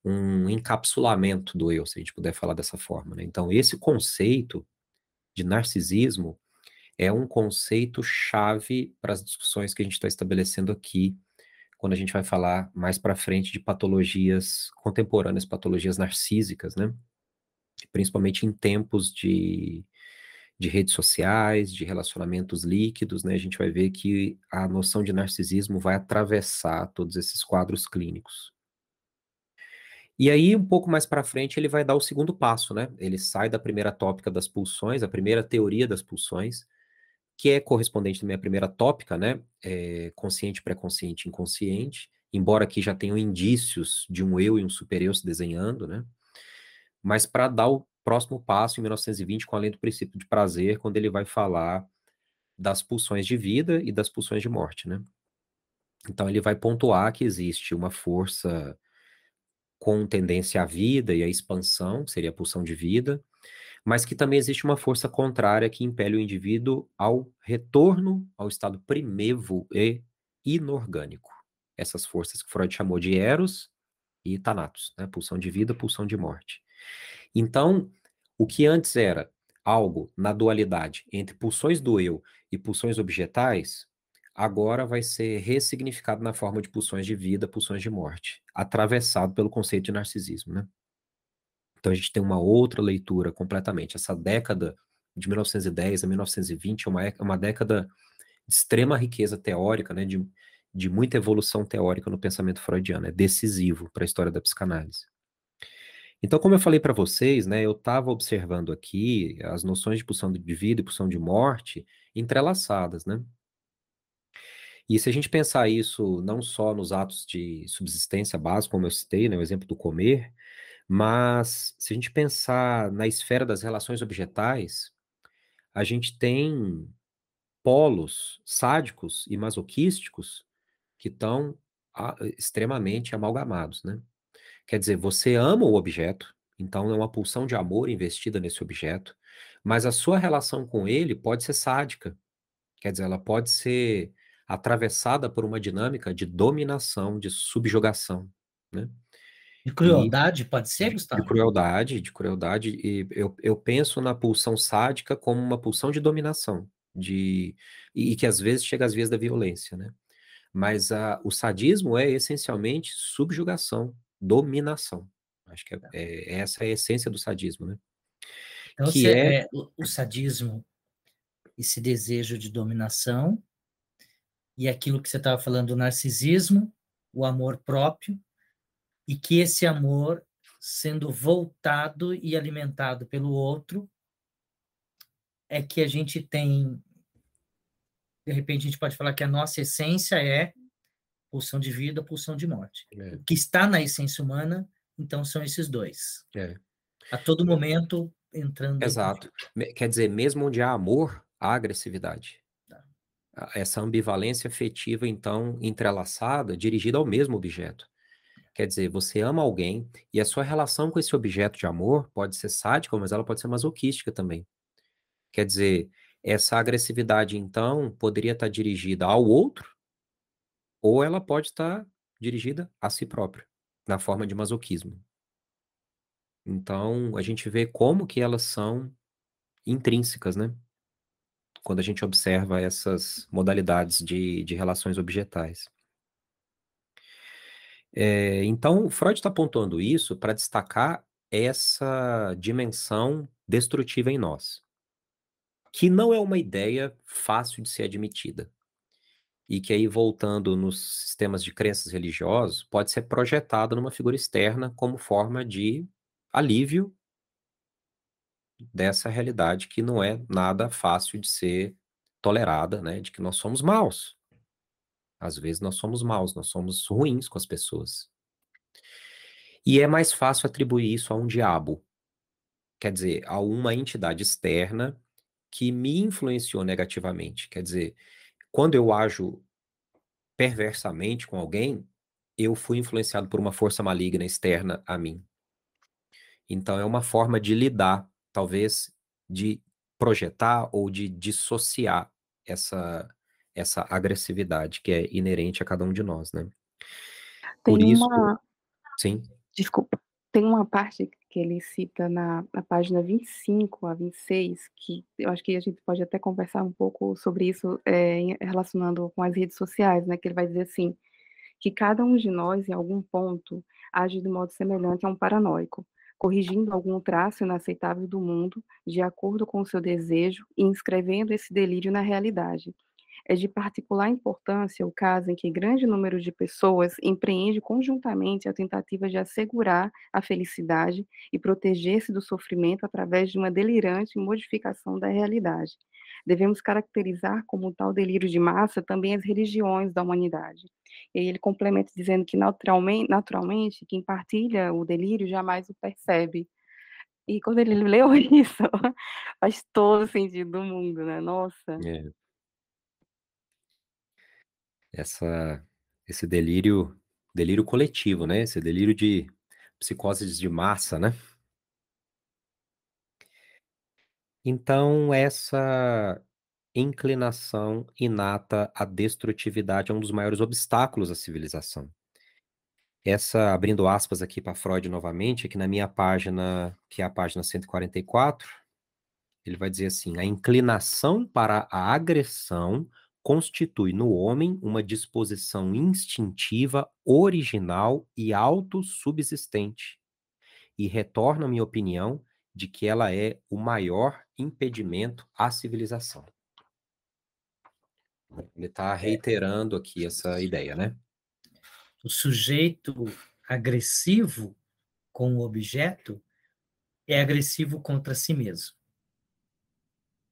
Um encapsulamento do eu, se a gente puder falar dessa forma. Né? Então, esse conceito de narcisismo é um conceito chave para as discussões que a gente está estabelecendo aqui quando a gente vai falar mais para frente de patologias contemporâneas, patologias narcísicas, né? Principalmente em tempos de, de redes sociais, de relacionamentos líquidos, né? A gente vai ver que a noção de narcisismo vai atravessar todos esses quadros clínicos. E aí, um pouco mais para frente, ele vai dar o segundo passo, né? Ele sai da primeira tópica das pulsões, a primeira teoria das pulsões, que é correspondente também à primeira tópica, né? É, consciente, pré-consciente, inconsciente, embora aqui já tenham indícios de um eu e um super-eu se desenhando, né? Mas para dar o próximo passo, em 1920, com a lei do princípio de prazer, quando ele vai falar das pulsões de vida e das pulsões de morte, né? Então ele vai pontuar que existe uma força com tendência à vida e à expansão, seria a pulsão de vida, mas que também existe uma força contrária que impele o indivíduo ao retorno ao estado primevo e inorgânico. Essas forças que Freud chamou de Eros e Thanatos, né? pulsão de vida, pulsão de morte. Então, o que antes era algo na dualidade entre pulsões do eu e pulsões objetais, agora vai ser ressignificado na forma de pulsões de vida, pulsões de morte, atravessado pelo conceito de narcisismo, né? Então a gente tem uma outra leitura completamente. Essa década de 1910 a 1920 é uma, é uma década de extrema riqueza teórica, né, de, de muita evolução teórica no pensamento freudiano. É decisivo para a história da psicanálise. Então, como eu falei para vocês, né, eu estava observando aqui as noções de pulsão de vida e pulsão de morte entrelaçadas, né? E se a gente pensar isso não só nos atos de subsistência básica, como eu citei, né, o exemplo do comer, mas se a gente pensar na esfera das relações objetais, a gente tem polos sádicos e masoquísticos que estão extremamente amalgamados, né? Quer dizer, você ama o objeto, então é uma pulsão de amor investida nesse objeto, mas a sua relação com ele pode ser sádica. Quer dizer, ela pode ser atravessada por uma dinâmica de dominação, de subjugação, né? De crueldade, e, pode ser, Gustavo? De crueldade, de crueldade. E eu, eu penso na pulsão sádica como uma pulsão de dominação, de e, e que às vezes chega às vias da violência, né? Mas a, o sadismo é essencialmente subjugação, dominação. Acho que é, tá. é, essa é a essência do sadismo, né? Então, que é... é o, o sadismo, esse desejo de dominação, e aquilo que você estava falando, o narcisismo, o amor próprio, e que esse amor, sendo voltado e alimentado pelo outro, é que a gente tem. De repente, a gente pode falar que a nossa essência é pulsão de vida, pulsão de morte. É. O que está na essência humana, então, são esses dois. É. A todo momento entrando. Exato. Quer dizer, mesmo onde há amor, há agressividade. Tá. Essa ambivalência afetiva, então, entrelaçada, dirigida ao mesmo objeto. Quer dizer, você ama alguém e a sua relação com esse objeto de amor pode ser sádica, mas ela pode ser masoquística também. Quer dizer, essa agressividade, então, poderia estar dirigida ao outro, ou ela pode estar dirigida a si própria, na forma de masoquismo. Então, a gente vê como que elas são intrínsecas, né? Quando a gente observa essas modalidades de, de relações objetais. É, então, Freud está pontuando isso para destacar essa dimensão destrutiva em nós, que não é uma ideia fácil de ser admitida. E que aí, voltando nos sistemas de crenças religiosos, pode ser projetado numa figura externa como forma de alívio dessa realidade que não é nada fácil de ser tolerada, né, de que nós somos maus. Às vezes nós somos maus, nós somos ruins com as pessoas. E é mais fácil atribuir isso a um diabo, quer dizer, a uma entidade externa que me influenciou negativamente. Quer dizer, quando eu ajo perversamente com alguém, eu fui influenciado por uma força maligna externa a mim. Então é uma forma de lidar, talvez de projetar ou de dissociar essa essa agressividade que é inerente a cada um de nós, né? Por Tem isso, uma... sim. Desculpa. Tem uma parte que ele cita na, na página 25 a 26, que eu acho que a gente pode até conversar um pouco sobre isso, é, relacionando com as redes sociais, né? Que ele vai dizer assim, que cada um de nós, em algum ponto, age de modo semelhante a um paranoico, corrigindo algum traço inaceitável do mundo, de acordo com o seu desejo, e inscrevendo esse delírio na realidade. É de particular importância o caso em que grande número de pessoas empreende conjuntamente a tentativa de assegurar a felicidade e proteger-se do sofrimento através de uma delirante modificação da realidade. Devemos caracterizar como tal delírio de massa também as religiões da humanidade. E ele complementa dizendo que naturalmente, naturalmente quem partilha o delírio jamais o percebe. E quando ele leu [LAUGHS] isso, faz todo sentido do mundo, né? Nossa. É essa esse delírio delírio coletivo, né, esse delírio de psicoses de massa, né. Então essa inclinação inata à destrutividade é um dos maiores obstáculos à civilização. Essa abrindo aspas aqui para Freud novamente, aqui na minha página, que é a página 144, ele vai dizer assim: "A inclinação para a agressão constitui no homem uma disposição instintiva, original e autossubsistente, e retorna a minha opinião de que ela é o maior impedimento à civilização. Ele está reiterando aqui essa ideia, né? O sujeito agressivo com o objeto é agressivo contra si mesmo,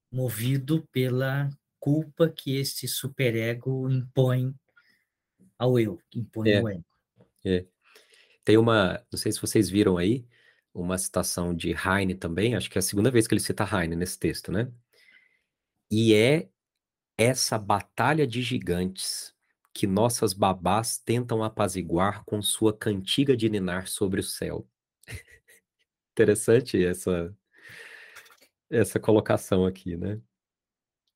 movido pela culpa que este superego impõe ao eu, impõe é, ao ego. É. Tem uma, não sei se vocês viram aí, uma citação de Heine também, acho que é a segunda vez que ele cita Heine nesse texto, né? E é essa batalha de gigantes que nossas babás tentam apaziguar com sua cantiga de ninar sobre o céu. [LAUGHS] Interessante essa essa colocação aqui, né?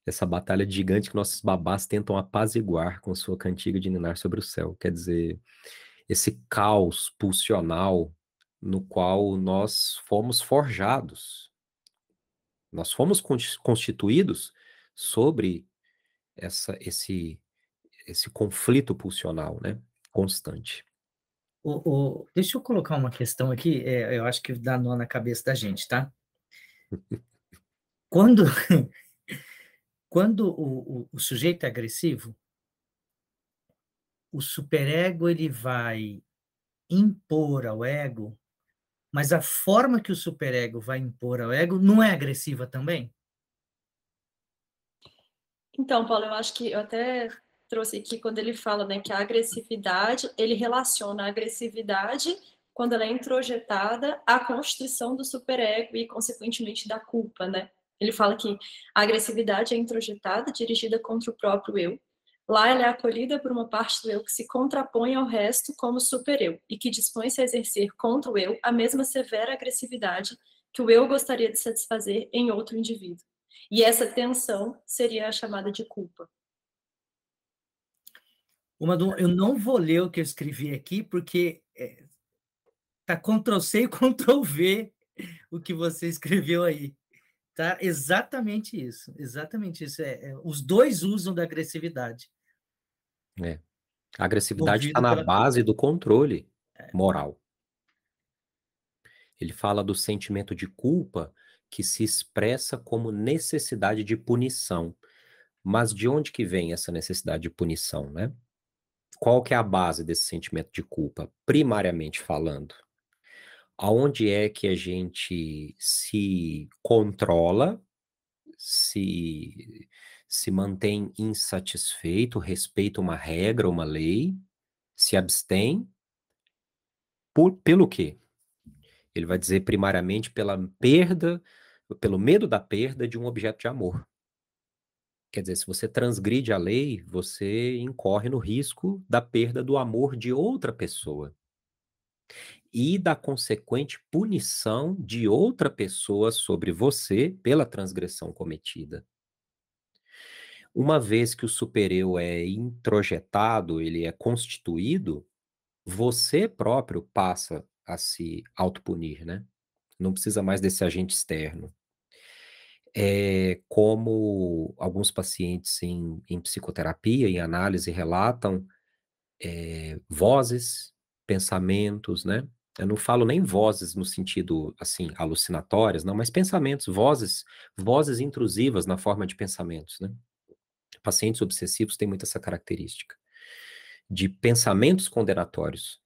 Essa batalha gigante que nossos babás tentam apaziguar com sua cantiga de ninar sobre o céu. Quer dizer, esse caos pulsional no qual nós fomos forjados. Nós fomos constituídos sobre essa, esse, esse conflito pulsional, né? Constante. O, o, deixa eu colocar uma questão aqui, é, eu acho que dá nó na cabeça da gente, tá? [LAUGHS] Quando Quando o, o, o sujeito é agressivo, o superego ele vai impor ao ego, mas a forma que o superego vai impor ao ego não é agressiva também? Então, Paulo, eu acho que eu até trouxe aqui quando ele fala né, que a agressividade, ele relaciona a agressividade quando ela é introjetada à constituição do superego e, consequentemente, da culpa, né? Ele fala que a agressividade é introjetada, dirigida contra o próprio eu. Lá ela é acolhida por uma parte do eu que se contrapõe ao resto como super-eu e que dispõe-se a exercer contra o eu a mesma severa agressividade que o eu gostaria de satisfazer em outro indivíduo. E essa tensão seria a chamada de culpa. Uma eu não vou ler o que eu escrevi aqui, porque é, tá Ctrl C e Ctrl V o que você escreveu aí. Tá? Exatamente isso, exatamente isso. É, é os dois usam da agressividade. É. A agressividade está na pela... base do controle é. moral. Ele fala do sentimento de culpa que se expressa como necessidade de punição. Mas de onde que vem essa necessidade de punição, né? Qual que é a base desse sentimento de culpa, primariamente falando? Aonde é que a gente se controla, se se mantém insatisfeito, respeita uma regra, uma lei, se abstém por, pelo quê? Ele vai dizer primariamente pela perda, pelo medo da perda de um objeto de amor. Quer dizer, se você transgride a lei, você incorre no risco da perda do amor de outra pessoa e da consequente punição de outra pessoa sobre você pela transgressão cometida. Uma vez que o supereu é introjetado, ele é constituído, você próprio passa a se autopunir, né? Não precisa mais desse agente externo. É, como alguns pacientes em, em psicoterapia, em análise, relatam é, vozes, pensamentos, né? Eu não falo nem vozes no sentido, assim, alucinatórias, não, mas pensamentos, vozes, vozes intrusivas na forma de pensamentos, né? Pacientes obsessivos têm muito essa característica de pensamentos condenatórios.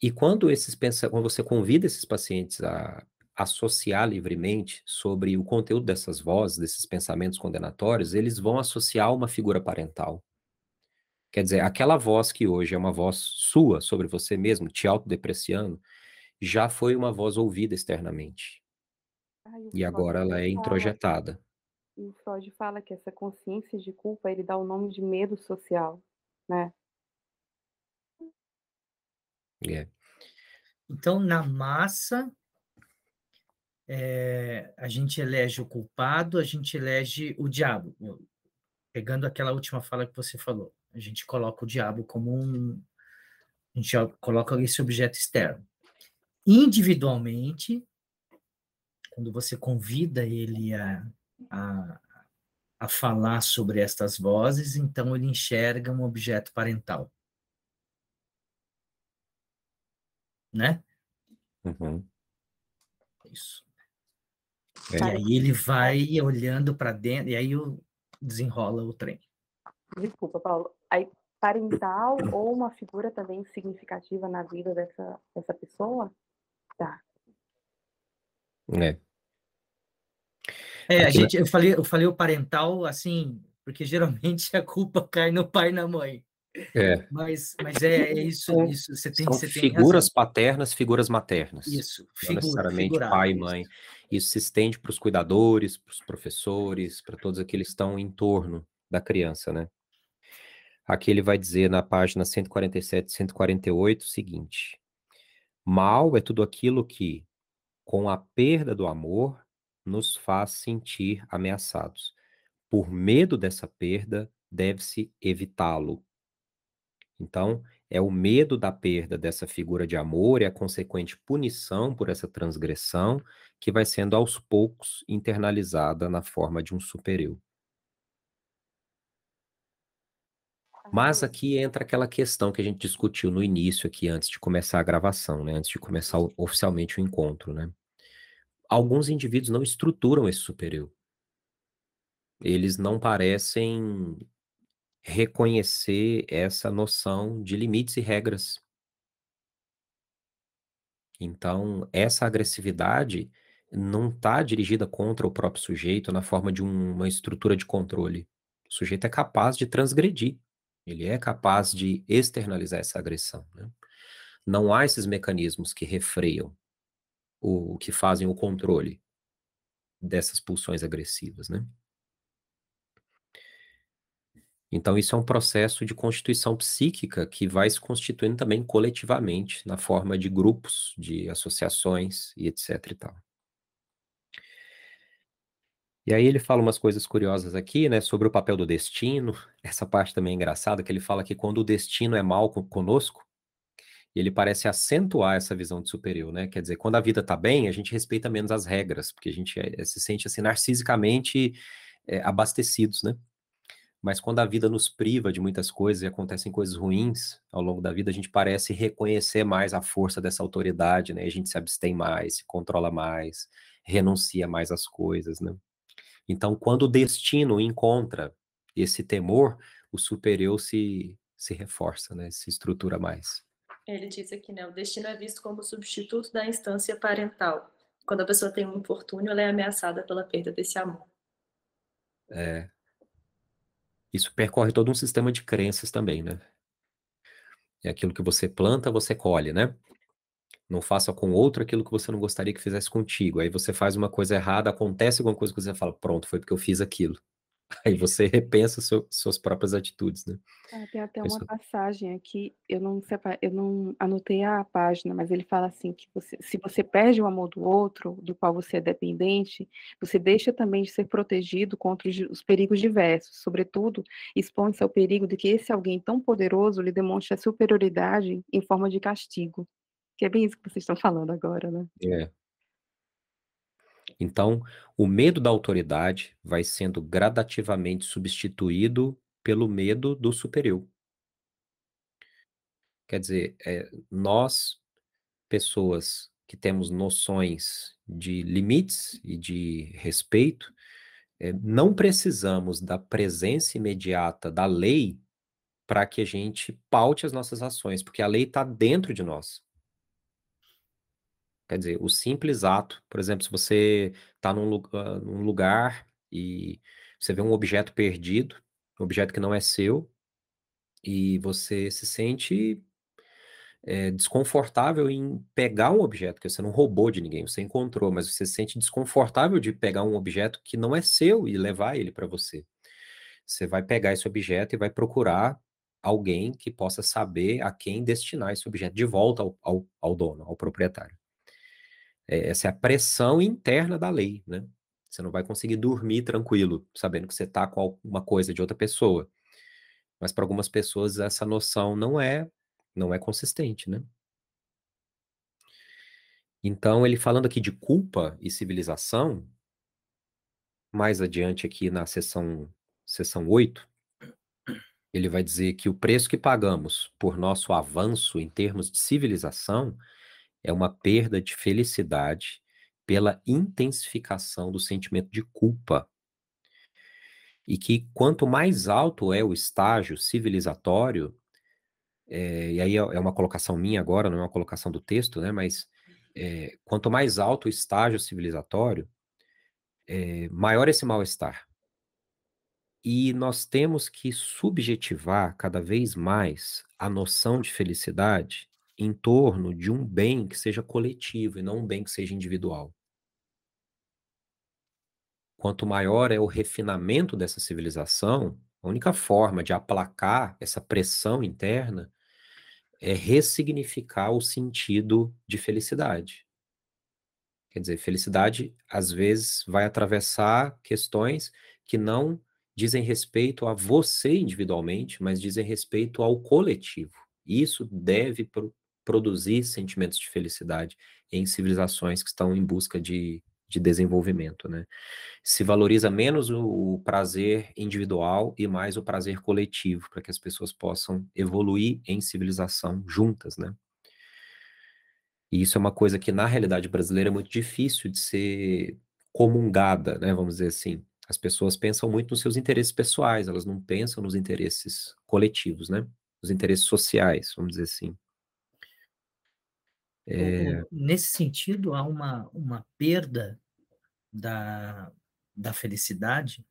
E quando esses quando você convida esses pacientes a associar livremente sobre o conteúdo dessas vozes, desses pensamentos condenatórios, eles vão associar uma figura parental. Quer dizer, aquela voz que hoje é uma voz sua sobre você mesmo, te autodepreciando, já foi uma voz ouvida externamente. Ai, e agora ela é introjetada. E o Freud fala que essa consciência de culpa, ele dá o nome de medo social, né? É. Então, na massa, é, a gente elege o culpado, a gente elege o diabo. Pegando aquela última fala que você falou, a gente coloca o diabo como um. A gente coloca esse objeto externo. Individualmente, quando você convida ele a, a, a falar sobre estas vozes, então ele enxerga um objeto parental. Né? Uhum. Isso. É. E aí ele vai olhando para dentro, e aí desenrola o trem. Desculpa, Paulo. Aí, parental ou uma figura também significativa na vida dessa, dessa pessoa? Tá. É. É, a gente, eu, falei, eu falei o parental assim, porque geralmente a culpa [LAUGHS] cai no pai e na mãe. É. Mas, mas é, é isso, são, isso. Você tem, são você figuras tem paternas, figuras maternas. Isso, figura, Não necessariamente pai e mãe. Isso se estende para os cuidadores, para os professores, para todos aqueles que estão em torno da criança, né? Aqui ele vai dizer na página 147 148 o seguinte: Mal é tudo aquilo que, com a perda do amor, nos faz sentir ameaçados. Por medo dessa perda, deve-se evitá-lo. Então, é o medo da perda dessa figura de amor e a consequente punição por essa transgressão que vai sendo aos poucos internalizada na forma de um supereu. Mas aqui entra aquela questão que a gente discutiu no início aqui, antes de começar a gravação, né? Antes de começar oficialmente o encontro, né? Alguns indivíduos não estruturam esse superior. Eles não parecem reconhecer essa noção de limites e regras. Então, essa agressividade não está dirigida contra o próprio sujeito na forma de um, uma estrutura de controle. O sujeito é capaz de transgredir ele é capaz de externalizar essa agressão. Né? Não há esses mecanismos que refreiam, o que fazem o controle dessas pulsões agressivas, né? Então, isso é um processo de constituição psíquica que vai se constituindo também coletivamente, na forma de grupos, de associações e etc e tal. E aí ele fala umas coisas curiosas aqui, né, sobre o papel do destino. Essa parte também é engraçada, que ele fala que quando o destino é mal conosco, ele parece acentuar essa visão de superior, né? Quer dizer, quando a vida tá bem, a gente respeita menos as regras, porque a gente é, se sente assim narcisicamente é, abastecidos, né? Mas quando a vida nos priva de muitas coisas e acontecem coisas ruins ao longo da vida, a gente parece reconhecer mais a força dessa autoridade, né? A gente se abstém mais, se controla mais, renuncia mais às coisas, né? Então, quando o destino encontra esse temor, o superior se, se reforça, né? Se estrutura mais. Ele diz aqui, né? O destino é visto como substituto da instância parental. Quando a pessoa tem um infortúnio, ela é ameaçada pela perda desse amor. É. Isso percorre todo um sistema de crenças também, né? É aquilo que você planta, você colhe, né? Não faça com outro aquilo que você não gostaria que fizesse contigo. Aí você faz uma coisa errada, acontece alguma coisa que você fala, pronto, foi porque eu fiz aquilo. [LAUGHS] Aí você repensa seu, suas próprias atitudes, né? É, tem até uma passagem aqui, eu não, eu não anotei a página, mas ele fala assim que você, se você perde o amor do outro, do qual você é dependente, você deixa também de ser protegido contra os, os perigos diversos. Sobretudo, expõe-se ao perigo de que esse alguém tão poderoso lhe demonstre a superioridade em forma de castigo. Que é bem isso que vocês estão falando agora, né? É. Então, o medo da autoridade vai sendo gradativamente substituído pelo medo do superior. Quer dizer, é, nós, pessoas que temos noções de limites e de respeito, é, não precisamos da presença imediata da lei para que a gente paute as nossas ações, porque a lei está dentro de nós. Quer dizer, o simples ato, por exemplo, se você está num, num lugar e você vê um objeto perdido, um objeto que não é seu, e você se sente é, desconfortável em pegar um objeto que você não roubou de ninguém, você encontrou, mas você se sente desconfortável de pegar um objeto que não é seu e levar ele para você. Você vai pegar esse objeto e vai procurar alguém que possa saber a quem destinar esse objeto de volta ao, ao, ao dono, ao proprietário. É, essa é a pressão interna da lei, né? Você não vai conseguir dormir tranquilo, sabendo que você está com alguma coisa de outra pessoa. Mas para algumas pessoas essa noção não é não é consistente, né? Então, ele falando aqui de culpa e civilização, mais adiante aqui na seção, seção 8, ele vai dizer que o preço que pagamos por nosso avanço em termos de civilização é uma perda de felicidade pela intensificação do sentimento de culpa. E que quanto mais alto é o estágio civilizatório, é, e aí é, é uma colocação minha agora, não é uma colocação do texto, né? Mas é, quanto mais alto o estágio civilizatório, é, maior esse mal-estar. E nós temos que subjetivar cada vez mais a noção de felicidade em torno de um bem que seja coletivo e não um bem que seja individual. Quanto maior é o refinamento dessa civilização, a única forma de aplacar essa pressão interna é ressignificar o sentido de felicidade. Quer dizer, felicidade às vezes vai atravessar questões que não dizem respeito a você individualmente, mas dizem respeito ao coletivo. Isso deve produzir sentimentos de felicidade em civilizações que estão em busca de, de desenvolvimento, né? Se valoriza menos o, o prazer individual e mais o prazer coletivo, para que as pessoas possam evoluir em civilização juntas, né? E isso é uma coisa que na realidade brasileira é muito difícil de ser comungada, né? Vamos dizer assim. As pessoas pensam muito nos seus interesses pessoais, elas não pensam nos interesses coletivos, né? Os interesses sociais, vamos dizer assim. É... Nesse sentido, há uma, uma perda da, da felicidade,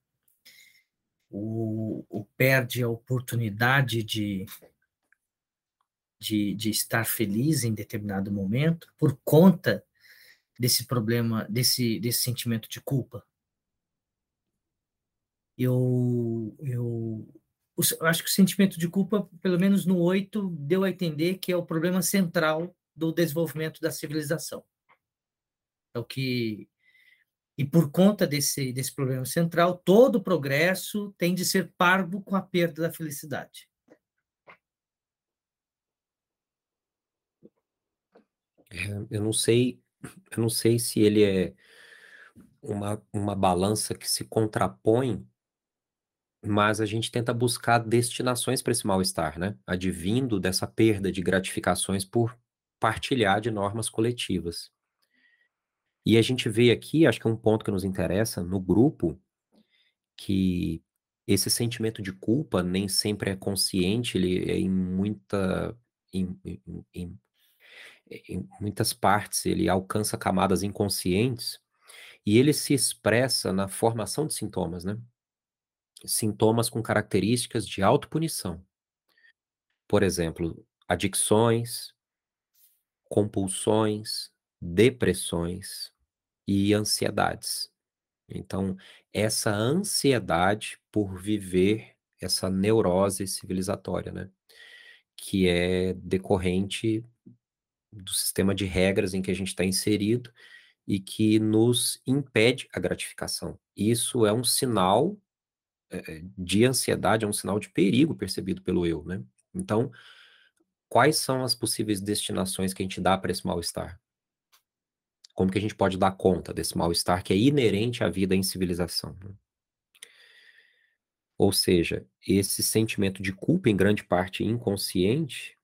o, o perde a oportunidade de, de, de estar feliz em determinado momento por conta desse problema, desse, desse sentimento de culpa. Eu, eu, eu acho que o sentimento de culpa, pelo menos no 8, deu a entender que é o problema central do desenvolvimento da civilização. É o que e por conta desse, desse problema central, todo o progresso tem de ser parvo com a perda da felicidade. É, eu não sei, eu não sei se ele é uma, uma balança que se contrapõe, mas a gente tenta buscar destinações para esse mal-estar, né? Advindo dessa perda de gratificações por partilhar de normas coletivas. E a gente vê aqui, acho que é um ponto que nos interessa no grupo, que esse sentimento de culpa nem sempre é consciente, ele é em muita em, em, em, em muitas partes ele alcança camadas inconscientes e ele se expressa na formação de sintomas, né? Sintomas com características de autopunição. Por exemplo, adicções, compulsões, depressões e ansiedades. Então, essa ansiedade por viver essa neurose civilizatória, né? Que é decorrente do sistema de regras em que a gente está inserido e que nos impede a gratificação. Isso é um sinal é, de ansiedade, é um sinal de perigo percebido pelo eu, né? Então, quais são as possíveis destinações que a gente dá para esse mal-estar? Como que a gente pode dar conta desse mal-estar que é inerente à vida em civilização? Né? Ou seja, esse sentimento de culpa, em grande parte inconsciente,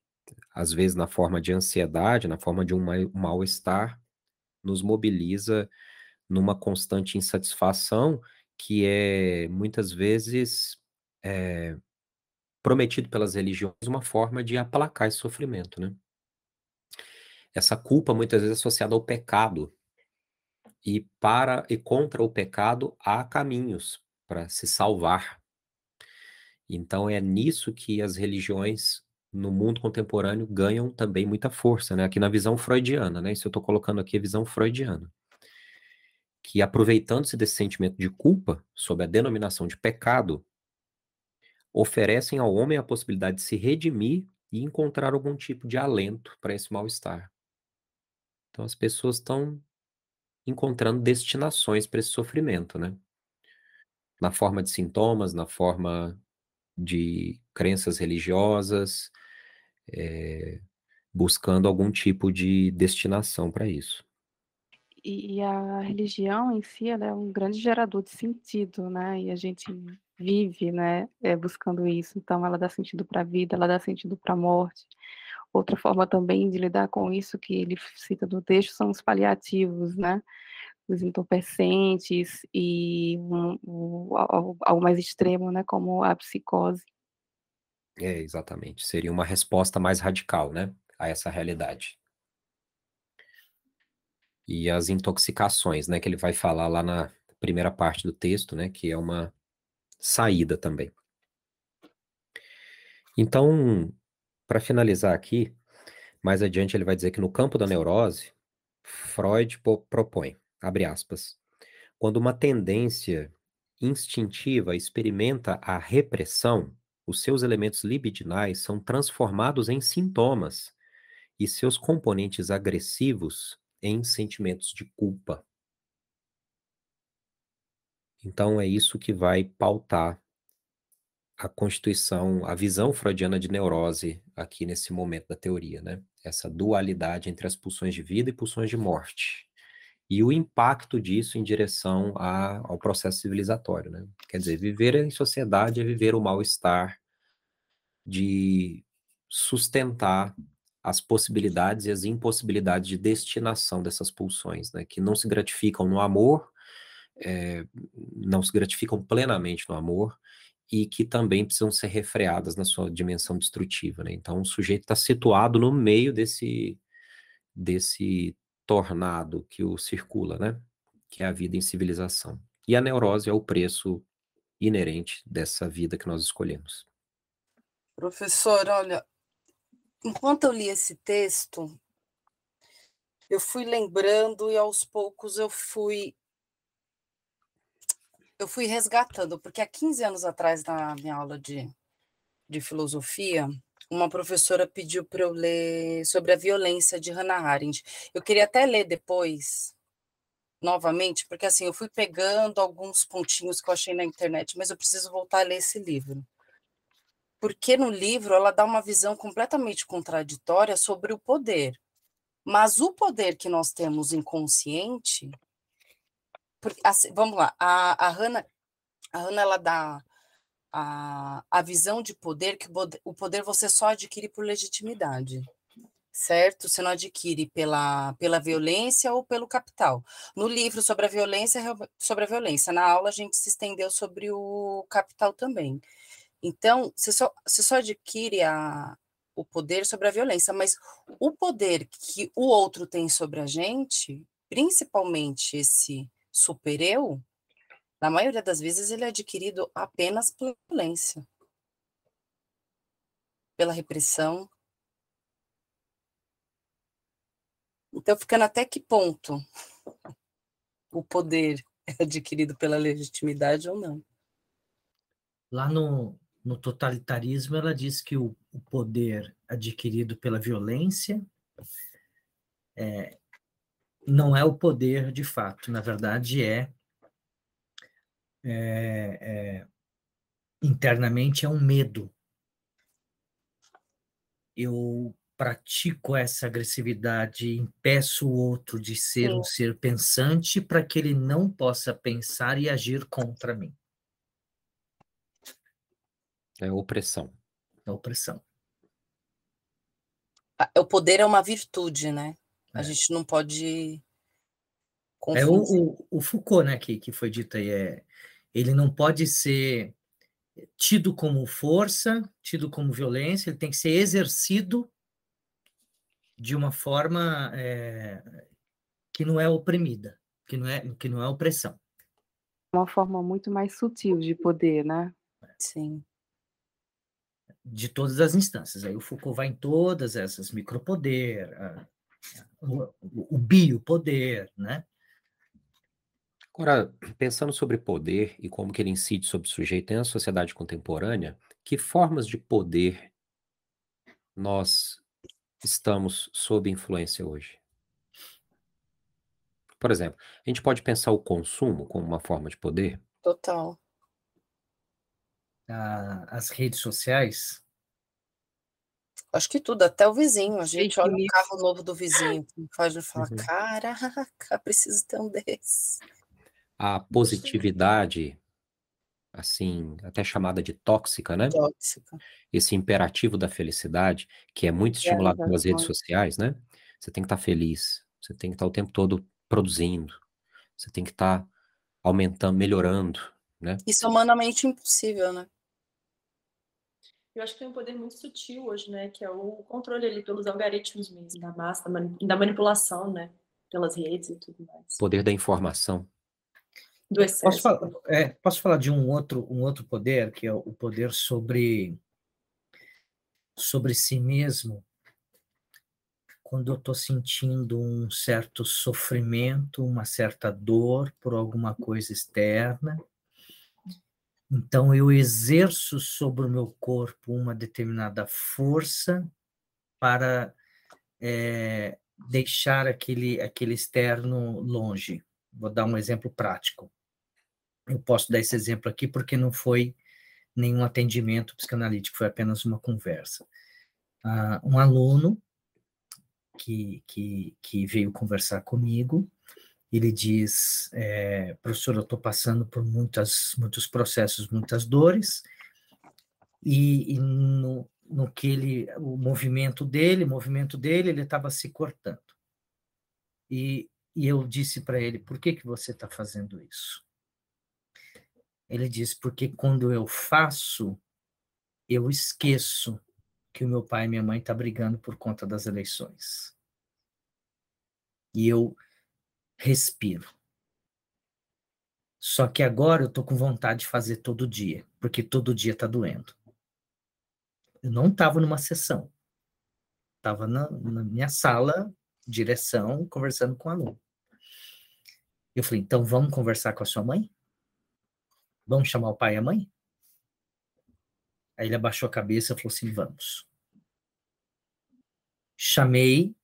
às vezes na forma de ansiedade, na forma de um mal-estar, nos mobiliza numa constante insatisfação que é muitas vezes é, prometido pelas religiões uma forma de aplacar esse sofrimento, né? Essa culpa muitas vezes é associada ao pecado. E para e contra o pecado há caminhos para se salvar. Então é nisso que as religiões no mundo contemporâneo ganham também muita força, né? Aqui na visão freudiana, né? Isso eu estou colocando aqui a visão freudiana. Que aproveitando-se desse sentimento de culpa, sob a denominação de pecado, oferecem ao homem a possibilidade de se redimir e encontrar algum tipo de alento para esse mal-estar. Então as pessoas estão encontrando destinações para esse sofrimento, né? Na forma de sintomas, na forma de crenças religiosas, é, buscando algum tipo de destinação para isso. E, a religião em si é um grande gerador de sentido, né? E a gente vive, né, é, buscando isso. Então, ela dá sentido para a vida, ela dá sentido para a morte. Outra forma também de lidar com isso que ele cita no texto são os paliativos, né? Os entorpecentes e um, um, algo mais extremo, né? Como a psicose. É, exatamente. Seria uma resposta mais radical, né? A essa realidade. E as intoxicações, né? Que ele vai falar lá na primeira parte do texto, né? Que é uma saída também. Então, para finalizar aqui, mais adiante ele vai dizer que no campo da neurose, Freud propõe, abre aspas, quando uma tendência instintiva experimenta a repressão, os seus elementos libidinais são transformados em sintomas e seus componentes agressivos em sentimentos de culpa. Então é isso que vai pautar a constituição, a visão freudiana de neurose aqui nesse momento da teoria, né? Essa dualidade entre as pulsões de vida e pulsões de morte. E o impacto disso em direção a, ao processo civilizatório, né? Quer dizer, viver em sociedade é viver o mal-estar de sustentar as possibilidades e as impossibilidades de destinação dessas pulsões, né? Que não se gratificam no amor, é, não se gratificam plenamente no amor e que também precisam ser refreadas na sua dimensão destrutiva. Né? Então, o sujeito está situado no meio desse, desse tornado que o circula, né? que é a vida em civilização. E a neurose é o preço inerente dessa vida que nós escolhemos. Professor, olha, enquanto eu li esse texto, eu fui lembrando e aos poucos eu fui eu fui resgatando, porque há 15 anos atrás, na minha aula de, de filosofia, uma professora pediu para eu ler sobre a violência de Hannah Arendt. Eu queria até ler depois, novamente, porque assim, eu fui pegando alguns pontinhos que eu achei na internet, mas eu preciso voltar a ler esse livro. Porque no livro ela dá uma visão completamente contraditória sobre o poder. Mas o poder que nós temos inconsciente porque, assim, vamos lá, a, a Hannah, a Hannah ela dá a, a visão de poder que o poder você só adquire por legitimidade. certo? Você não adquire pela, pela violência ou pelo capital. No livro sobre a violência, sobre a violência, na aula a gente se estendeu sobre o capital também. Então, você só, você só adquire a, o poder sobre a violência, mas o poder que o outro tem sobre a gente, principalmente esse super-eu, na maioria das vezes ele é adquirido apenas pela violência, pela repressão. Então, ficando até que ponto [LAUGHS] o poder é adquirido pela legitimidade ou não? Lá no, no totalitarismo, ela diz que o, o poder adquirido pela violência é, não é o poder de fato, na verdade é, é, é internamente é um medo. Eu pratico essa agressividade, impeço o outro de ser Sim. um ser pensante para que ele não possa pensar e agir contra mim. É opressão. É opressão. O poder é uma virtude, né? A é. gente não pode. Confundir. É o, o, o, Foucault, né, que, que foi dito aí, é, ele não pode ser tido como força, tido como violência, ele tem que ser exercido de uma forma é, que não é oprimida, que não é, que não é opressão. Uma forma muito mais sutil de poder, né? Sim de todas as instâncias. Aí o Foucault vai em todas essas, micropoder, a, o, o biopoder, né? Agora, pensando sobre poder e como que ele incide sobre o sujeito na sociedade contemporânea, que formas de poder nós estamos sob influência hoje? Por exemplo, a gente pode pensar o consumo como uma forma de poder? Total a, as redes sociais? Acho que tudo, até o vizinho. A gente olha o carro novo do vizinho, faz e fala: uhum. caraca, preciso ter um desse. A positividade, assim, até chamada de tóxica, né? Tóxica. Esse imperativo da felicidade, que é muito estimulado é, pelas redes sociais, né? Você tem que estar tá feliz, você tem que estar tá o tempo todo produzindo, você tem que estar tá aumentando, melhorando, né? Isso é humanamente impossível, né? Eu acho que tem um poder muito sutil hoje, né? Que é o controle ali pelos algoritmos mesmo, da massa, da manipulação, né? Pelas redes e tudo mais. Poder da informação. Do excesso. Posso falar, é, posso falar de um outro, um outro poder, que é o poder sobre, sobre si mesmo, quando eu estou sentindo um certo sofrimento, uma certa dor por alguma coisa externa, então, eu exerço sobre o meu corpo uma determinada força para é, deixar aquele, aquele externo longe. Vou dar um exemplo prático. Eu posso dar esse exemplo aqui porque não foi nenhum atendimento psicanalítico, foi apenas uma conversa. Uh, um aluno que, que, que veio conversar comigo, ele diz, é, professor, eu estou passando por muitas, muitos processos, muitas dores, e, e no, no que ele, o movimento dele, o movimento dele, ele estava se cortando. E, e eu disse para ele, por que, que você está fazendo isso? Ele disse, porque quando eu faço, eu esqueço que o meu pai e minha mãe estão tá brigando por conta das eleições. E eu respiro. Só que agora eu tô com vontade de fazer todo dia, porque todo dia tá doendo. Eu não estava numa sessão. Estava na, na, minha sala, direção, conversando com o aluno. Eu falei, então vamos conversar com a sua mãe? Vamos chamar o pai e a mãe? Aí ele abaixou a cabeça e falou assim: vamos. Chamei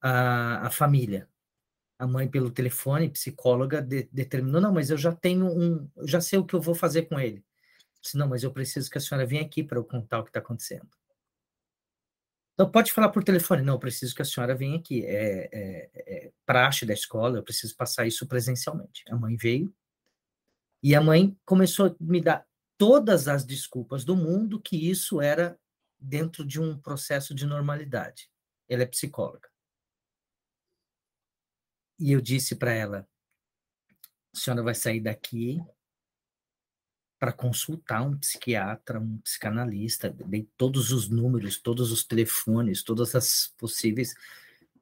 a, a família a mãe pelo telefone, psicóloga, de, determinou, não, mas eu já tenho um, já sei o que eu vou fazer com ele. disse, não, mas eu preciso que a senhora venha aqui para eu contar o que está acontecendo. Então, pode falar por telefone, não, eu preciso que a senhora venha aqui, é, é, é praxe da escola, eu preciso passar isso presencialmente. A mãe veio, e a mãe começou a me dar todas as desculpas do mundo que isso era dentro de um processo de normalidade. ela é psicóloga. E eu disse para ela: a senhora vai sair daqui para consultar um psiquiatra, um psicanalista, dei todos os números, todos os telefones, todas as possíveis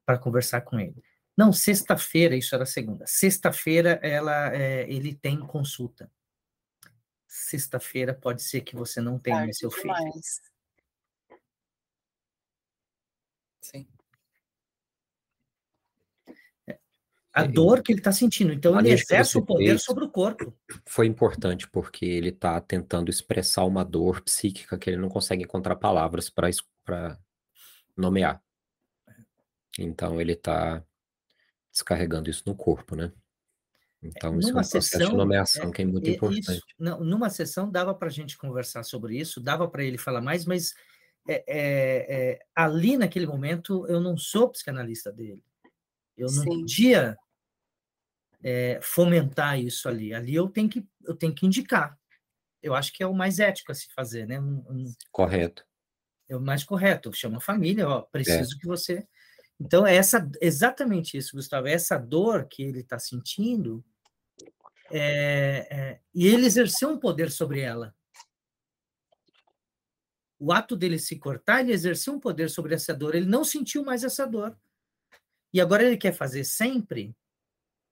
para conversar com ele. Não, sexta-feira, isso era segunda. Sexta-feira ela, é, ele tem consulta. Sexta-feira pode ser que você não tenha mais seu filho. Sim. A é, dor que ele está sentindo. Então, ele exerce o poder sobre o corpo. Foi importante porque ele está tentando expressar uma dor psíquica que ele não consegue encontrar palavras para nomear. Então, ele está descarregando isso no corpo, né? Então, isso é um processo sessão, de nomeação é, que é muito é, importante. Isso, não, numa sessão, dava para a gente conversar sobre isso, dava para ele falar mais, mas é, é, é, ali, naquele momento, eu não sou psicanalista dele. Eu não Sim. podia é, fomentar isso ali. Ali eu tenho que eu tenho que indicar. Eu acho que é o mais ético a se fazer, né? Um, um, correto. É o mais correto. Chama a família, ó, preciso é. que você. Então é essa exatamente isso, Gustavo. É essa dor que ele está sentindo é, é, e ele exerceu um poder sobre ela. O ato dele se cortar, ele exerceu um poder sobre essa dor. Ele não sentiu mais essa dor. E agora ele quer fazer sempre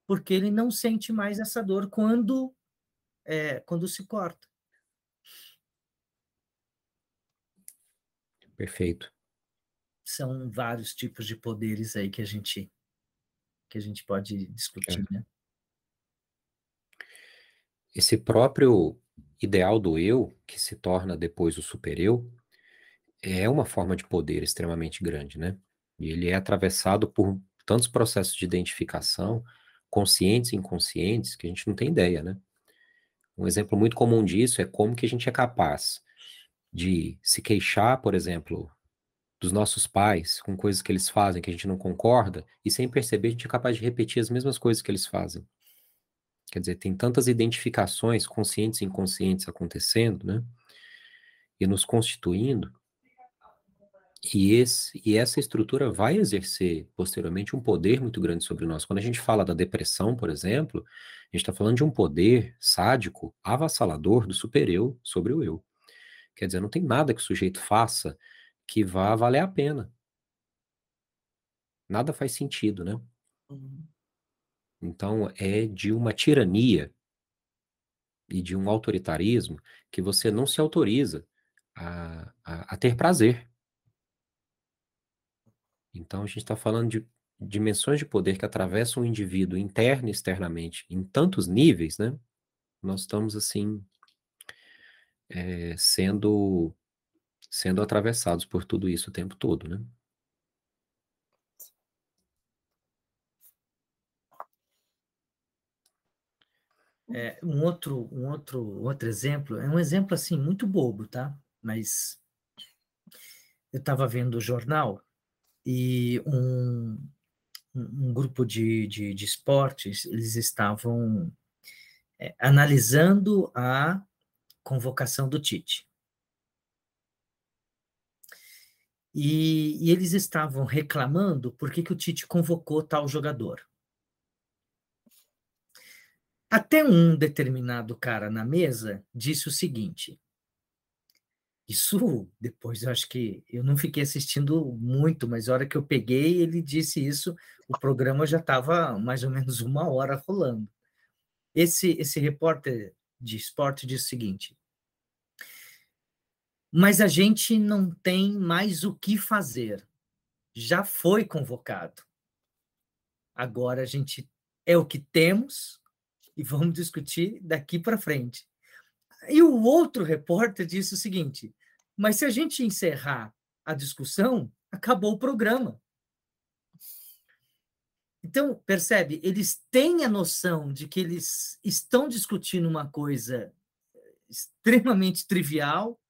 porque ele não sente mais essa dor quando, é, quando se corta. Perfeito. São vários tipos de poderes aí que a gente que a gente pode discutir, é. né? Esse próprio ideal do eu, que se torna depois o supereu, é uma forma de poder extremamente grande, né? E ele é atravessado por tantos processos de identificação, conscientes e inconscientes que a gente não tem ideia, né? Um exemplo muito comum disso é como que a gente é capaz de se queixar, por exemplo, dos nossos pais com coisas que eles fazem que a gente não concorda e sem perceber a gente é capaz de repetir as mesmas coisas que eles fazem. Quer dizer, tem tantas identificações conscientes e inconscientes acontecendo, né? E nos constituindo e, esse, e essa estrutura vai exercer posteriormente um poder muito grande sobre nós. Quando a gente fala da depressão, por exemplo, a gente está falando de um poder sádico, avassalador do supereu sobre o eu. Quer dizer, não tem nada que o sujeito faça que vá valer a pena. Nada faz sentido, né? Uhum. Então, é de uma tirania e de um autoritarismo que você não se autoriza a, a, a ter prazer. Então, a gente está falando de dimensões de poder que atravessam o indivíduo interno e externamente em tantos níveis, né? Nós estamos, assim, é, sendo, sendo atravessados por tudo isso o tempo todo, né? É, um outro, um outro, outro exemplo é um exemplo assim muito bobo, tá? Mas eu estava vendo o jornal e um, um grupo de, de, de esportes, eles estavam é, analisando a convocação do Tite. E, e, eles estavam reclamando por que, que o Tite convocou tal jogador. Até um determinado cara na mesa disse o seguinte: isso [LAUGHS] depois eu acho que eu não fiquei assistindo muito, mas a hora que eu peguei, ele disse isso, o programa já estava mais ou menos uma hora rolando. Esse, esse repórter de esporte diz o seguinte: mas a gente não tem mais o que fazer. Já foi convocado. Agora a gente é o que temos e vamos discutir daqui para frente. E o outro repórter disse o seguinte: mas se a gente encerrar a discussão, acabou o programa. Então, percebe, eles têm a noção de que eles estão discutindo uma coisa extremamente trivial,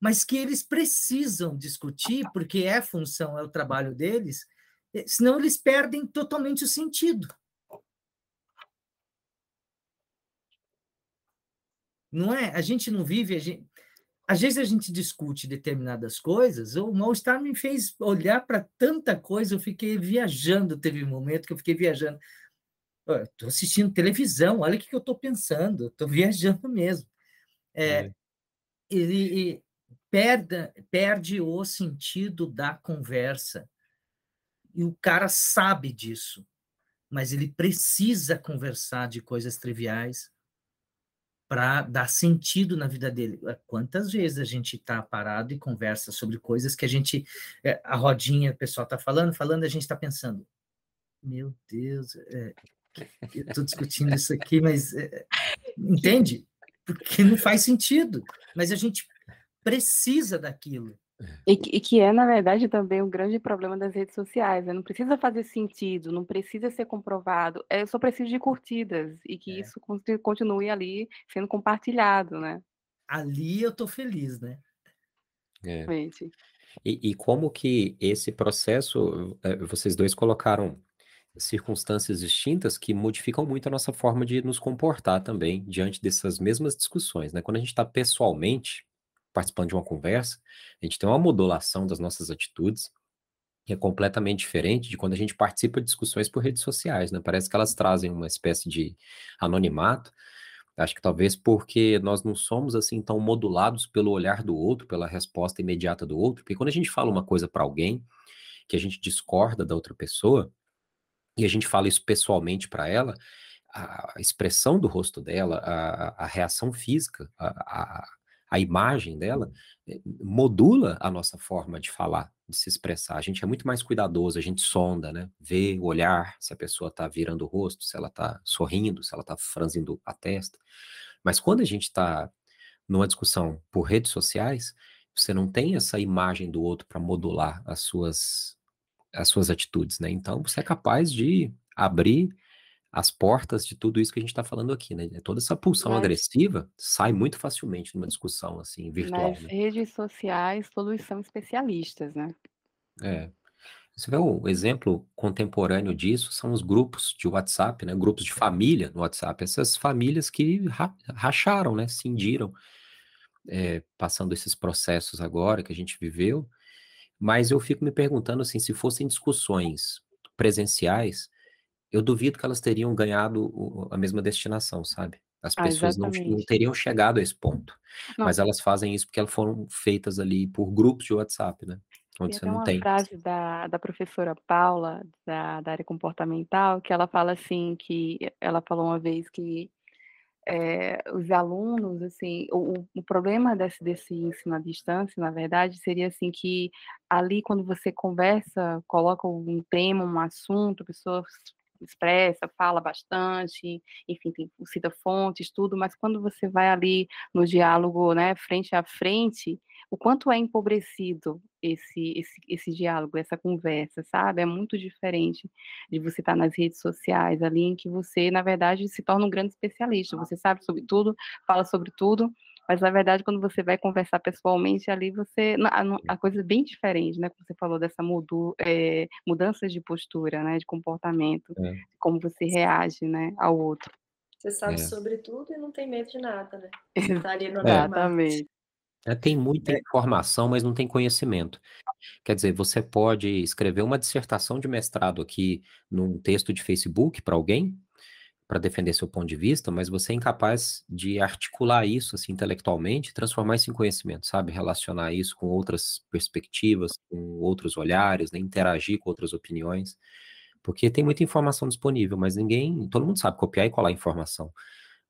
mas que eles precisam discutir, porque é função, é o trabalho deles, eh, senão eles perdem totalmente o sentido. Não é? A gente não vive. Gente... às vezes a gente discute determinadas coisas, o mal-estar me fez olhar para tanta coisa, eu fiquei viajando, teve um momento que eu fiquei viajando. Estou assistindo televisão, olha o que, que eu estou pensando, estou viajando mesmo. É, é. Ele perde, perde o sentido da conversa. E o cara sabe disso, mas ele precisa conversar de coisas triviais para dar sentido na vida dele. É, quantas vezes a gente está parado e conversa sobre coisas que a gente, é, a rodinha, o pessoal está falando, falando, a gente está pensando, meu Deus, é, eu estou discutindo isso aqui, mas é, entende? Porque não faz sentido. Mas a gente precisa daquilo. E que, e que, é, na verdade, também um grande problema das redes sociais. Né? Não precisa fazer sentido, não precisa ser comprovado. É só preciso de curtidas e que é. isso continue ali sendo compartilhado, né? Ali eu estou feliz, né? É. E, e, como que esse processo, eh, vocês dois colocaram circunstâncias distintas que modificam muito a nossa forma de nos comportar também diante dessas mesmas discussões, né? Quando a gente está pessoalmente participando de uma conversa, a gente tem uma modulação das nossas atitudes que é completamente diferente de quando a gente participa de discussões por redes sociais, né? Parece que elas trazem uma espécie de anonimato. Acho que talvez porque nós não somos assim tão modulados pelo olhar do outro, pela resposta imediata do outro, porque quando a gente fala uma coisa para alguém que a gente discorda da outra pessoa, e a gente fala isso pessoalmente para ela, a expressão do rosto dela, a, a reação física, a, a, a imagem dela, eh, modula a nossa forma de falar, de se expressar. A gente é muito mais cuidadoso, a gente sonda, né? Vê o olhar, se a pessoa está virando o rosto, se ela está sorrindo, se ela está franzindo a testa. Mas quando a gente está numa discussão por redes sociais, você não tem essa imagem do outro para modular as suas, as suas atitudes, né? Então você é capaz de abrir as portas de tudo isso que a gente está falando aqui, né? Toda essa pulsão Mas... agressiva sai muito facilmente numa discussão assim virtual. Nas né? redes sociais, todos são especialistas, né? É. Você vê um exemplo contemporâneo disso são os grupos de WhatsApp, né? Grupos de família no WhatsApp. Essas famílias que racharam, né? Cindiram, é, passando esses processos agora que a gente viveu. Mas eu fico me perguntando assim, se fossem discussões presenciais, eu duvido que elas teriam ganhado a mesma destinação, sabe? As ah, pessoas não, não, teriam chegado a esse ponto. Não. Mas elas fazem isso porque elas foram feitas ali por grupos de WhatsApp, né? Onde tem você não uma tem. frase da, da professora Paula, da, da área comportamental, que ela fala assim, que ela falou uma vez que é, os alunos, assim, o, o problema desse, desse ensino à distância, na verdade, seria assim que ali quando você conversa, coloca um tema, um assunto, a pessoa expressa, fala bastante, enfim, tem, cita fontes, tudo, mas quando você vai ali no diálogo, né, frente a frente, o quanto é empobrecido esse, esse, esse diálogo, essa conversa, sabe? É muito diferente de você estar nas redes sociais ali, em que você, na verdade, se torna um grande especialista, você sabe sobre tudo, fala sobre tudo, mas na verdade, quando você vai conversar pessoalmente ali, você a, coisa é bem diferente, né? Como você falou dessa mudu, é, mudança de postura, né? De comportamento, é. como você reage, né? Ao outro. Você sabe é. sobre tudo e não tem medo de nada, né? [LAUGHS] Você tá ali no Exatamente. É, tem muita é. informação, mas não tem conhecimento. Quer dizer, você pode escrever uma dissertação de mestrado aqui num texto de Facebook para alguém, para defender seu ponto de vista, mas você é incapaz de articular isso assim intelectualmente, transformar isso em conhecimento, sabe? Relacionar isso com outras perspectivas, com outros olhares, né? interagir com outras opiniões, porque tem muita informação disponível, mas ninguém, todo mundo sabe copiar e colar informação,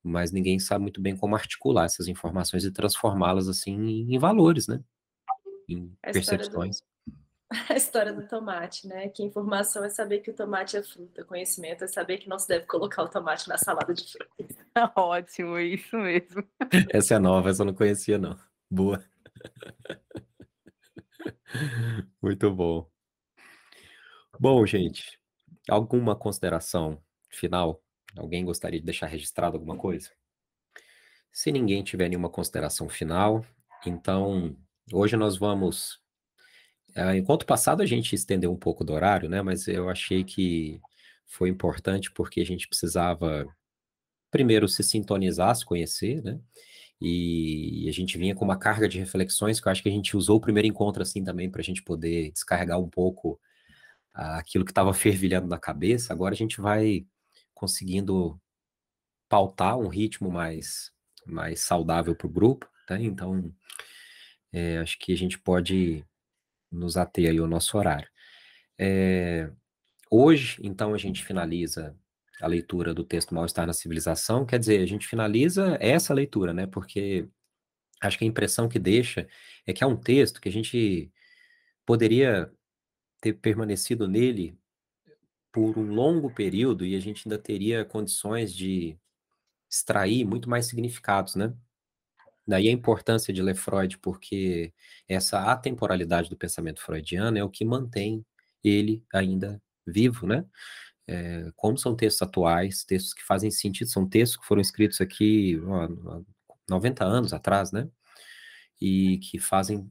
mas ninguém sabe muito bem como articular essas informações e transformá-las assim em valores, né? Em percepções. [LAUGHS] a história do tomate, né? Que informação é saber que o tomate é fruta, conhecimento é saber que não se deve colocar o tomate na salada de frutas. [LAUGHS] Ótimo, é isso mesmo. [LAUGHS] Essa é nova, essa eu não conhecia, não. Boa. Muito bom. Bom, gente, alguma consideração final? Alguém gostaria de deixar registrado alguma coisa? Se ninguém tiver nenhuma consideração final, então hoje nós vamos enquanto passado a gente estendeu um pouco do horário, né? Mas eu achei que foi importante porque a gente precisava primeiro se sintonizar, se conhecer, né? E, e a gente vinha com uma carga de reflexões que eu acho que a gente usou o primeiro encontro assim também para a gente poder descarregar um pouco aquilo que estava fervilhando na cabeça. Agora a gente vai conseguindo pautar um ritmo mais, mais saudável para o grupo, né? Então, é, acho que a gente pode nos ater aí ao nosso horário. É, hoje, então, a gente finaliza a leitura do texto Mal-Estar na Civilização, quer dizer, a gente finaliza essa leitura, né? Porque acho que a impressão que deixa é que é um texto que a gente poderia ter permanecido nele por um longo período e a gente ainda teria condições de extrair muito mais significados, né? Daí a importância de ler Freud, porque essa atemporalidade do pensamento freudiano é o que mantém ele ainda vivo, né? É, como são textos atuais, textos que fazem sentido, são textos que foram escritos aqui ó, 90 anos atrás, né? E que fazem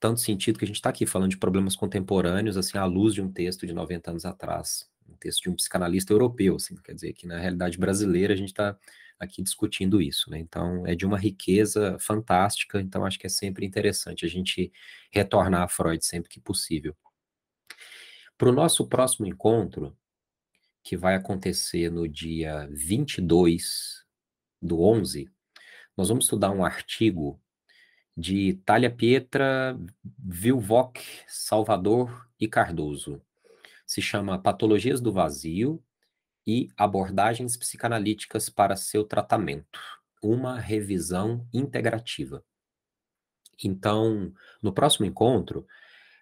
tanto sentido que a gente está aqui falando de problemas contemporâneos, assim, à luz de um texto de 90 anos atrás, texto de um psicanalista europeu, assim, quer dizer que na realidade brasileira a gente está aqui discutindo isso, né? Então é de uma riqueza fantástica, então acho que é sempre interessante a gente retornar a Freud sempre que possível. Para o nosso próximo encontro, que vai acontecer no dia 22 do 11, nós vamos estudar um artigo de Talha Pietra, Vilvoc, Salvador e Cardoso. Se chama Patologias do Vazio e Abordagens Psicanalíticas para seu Tratamento. Uma revisão integrativa. Então, no próximo encontro,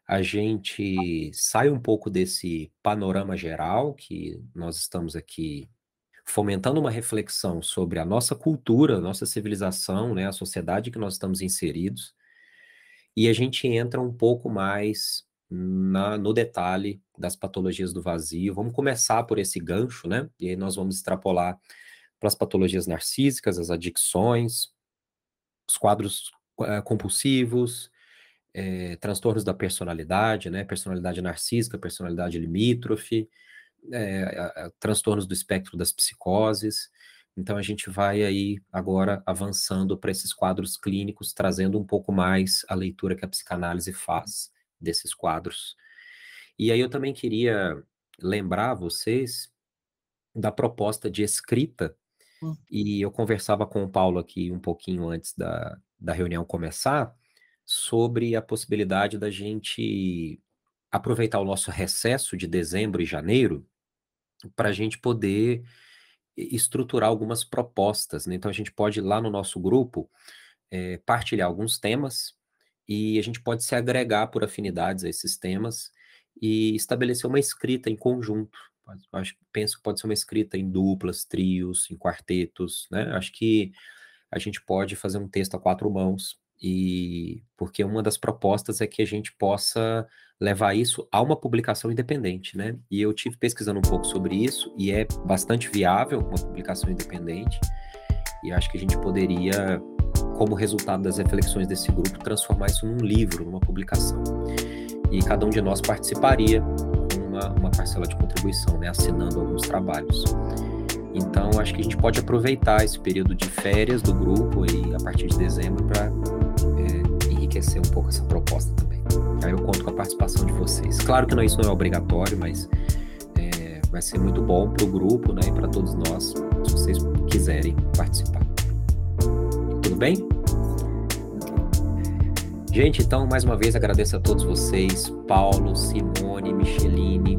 a gente sai um pouco desse panorama geral que nós estamos aqui fomentando uma reflexão sobre a nossa cultura, a nossa civilização, né, a sociedade que nós estamos inseridos, e a gente entra um pouco mais na, no detalhe das patologias do vazio. Vamos começar por esse gancho, né? E aí nós vamos extrapolar para as patologias narcísicas, as adicções, os quadros uh, compulsivos, eh, transtornos da personalidade, né? Personalidade narcísica, personalidade limítrofe, é, transtornos do espectro das psicoses. Então a gente vai aí agora avançando para esses quadros clínicos, trazendo um pouco mais a leitura que a psicanálise faz desses quadros. E aí eu também queria lembrar vocês da proposta de escrita, hum. e eu conversava com o Paulo aqui um pouquinho antes da, da reunião começar, sobre a possibilidade da gente aproveitar o nosso recesso de dezembro e janeiro para a gente poder estruturar algumas propostas. Né? Então, a gente pode, lá no nosso grupo, é, partilhar alguns temas e a gente pode se agregar por afinidades a esses temas e estabelecer uma escrita em conjunto. Acho, penso que pode ser uma escrita em duplas, trios, em quartetos, né? Acho que a gente pode fazer um texto a quatro mãos e porque uma das propostas é que a gente possa levar isso a uma publicação independente, né? E eu tive pesquisando um pouco sobre isso e é bastante viável uma publicação independente. E acho que a gente poderia, como resultado das reflexões desse grupo, transformar isso num livro, numa publicação. E cada um de nós participaria com uma, uma parcela de contribuição, né? Assinando alguns trabalhos. Então, acho que a gente pode aproveitar esse período de férias do grupo e a partir de dezembro para enriquecer um pouco essa proposta também. Aí eu conto com a participação de vocês. Claro que não, isso não é obrigatório, mas é, vai ser muito bom para o grupo né, e para todos nós, se vocês quiserem participar. Bem? Gente, então, mais uma vez agradeço a todos vocês, Paulo, Simone, Micheline,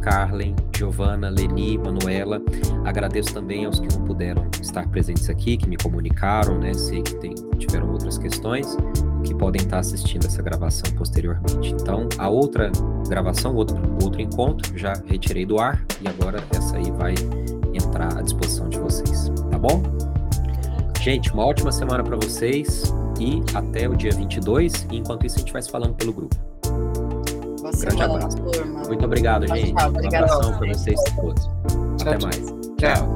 Carlen, Giovana, Leni, Manuela. Agradeço também aos que não puderam estar presentes aqui, que me comunicaram, né? Sei que tem, tiveram outras questões que podem estar assistindo essa gravação posteriormente. Então, a outra gravação, outro, outro encontro, já retirei do ar e agora essa aí vai entrar à disposição de vocês, tá bom? Gente, uma ótima semana para vocês e até o dia 22. E enquanto isso, a gente vai se falando pelo grupo. Boa um grande abraço. Muito obrigado, gente. Tchau, um abração para vocês todos. Até mais. Tchau.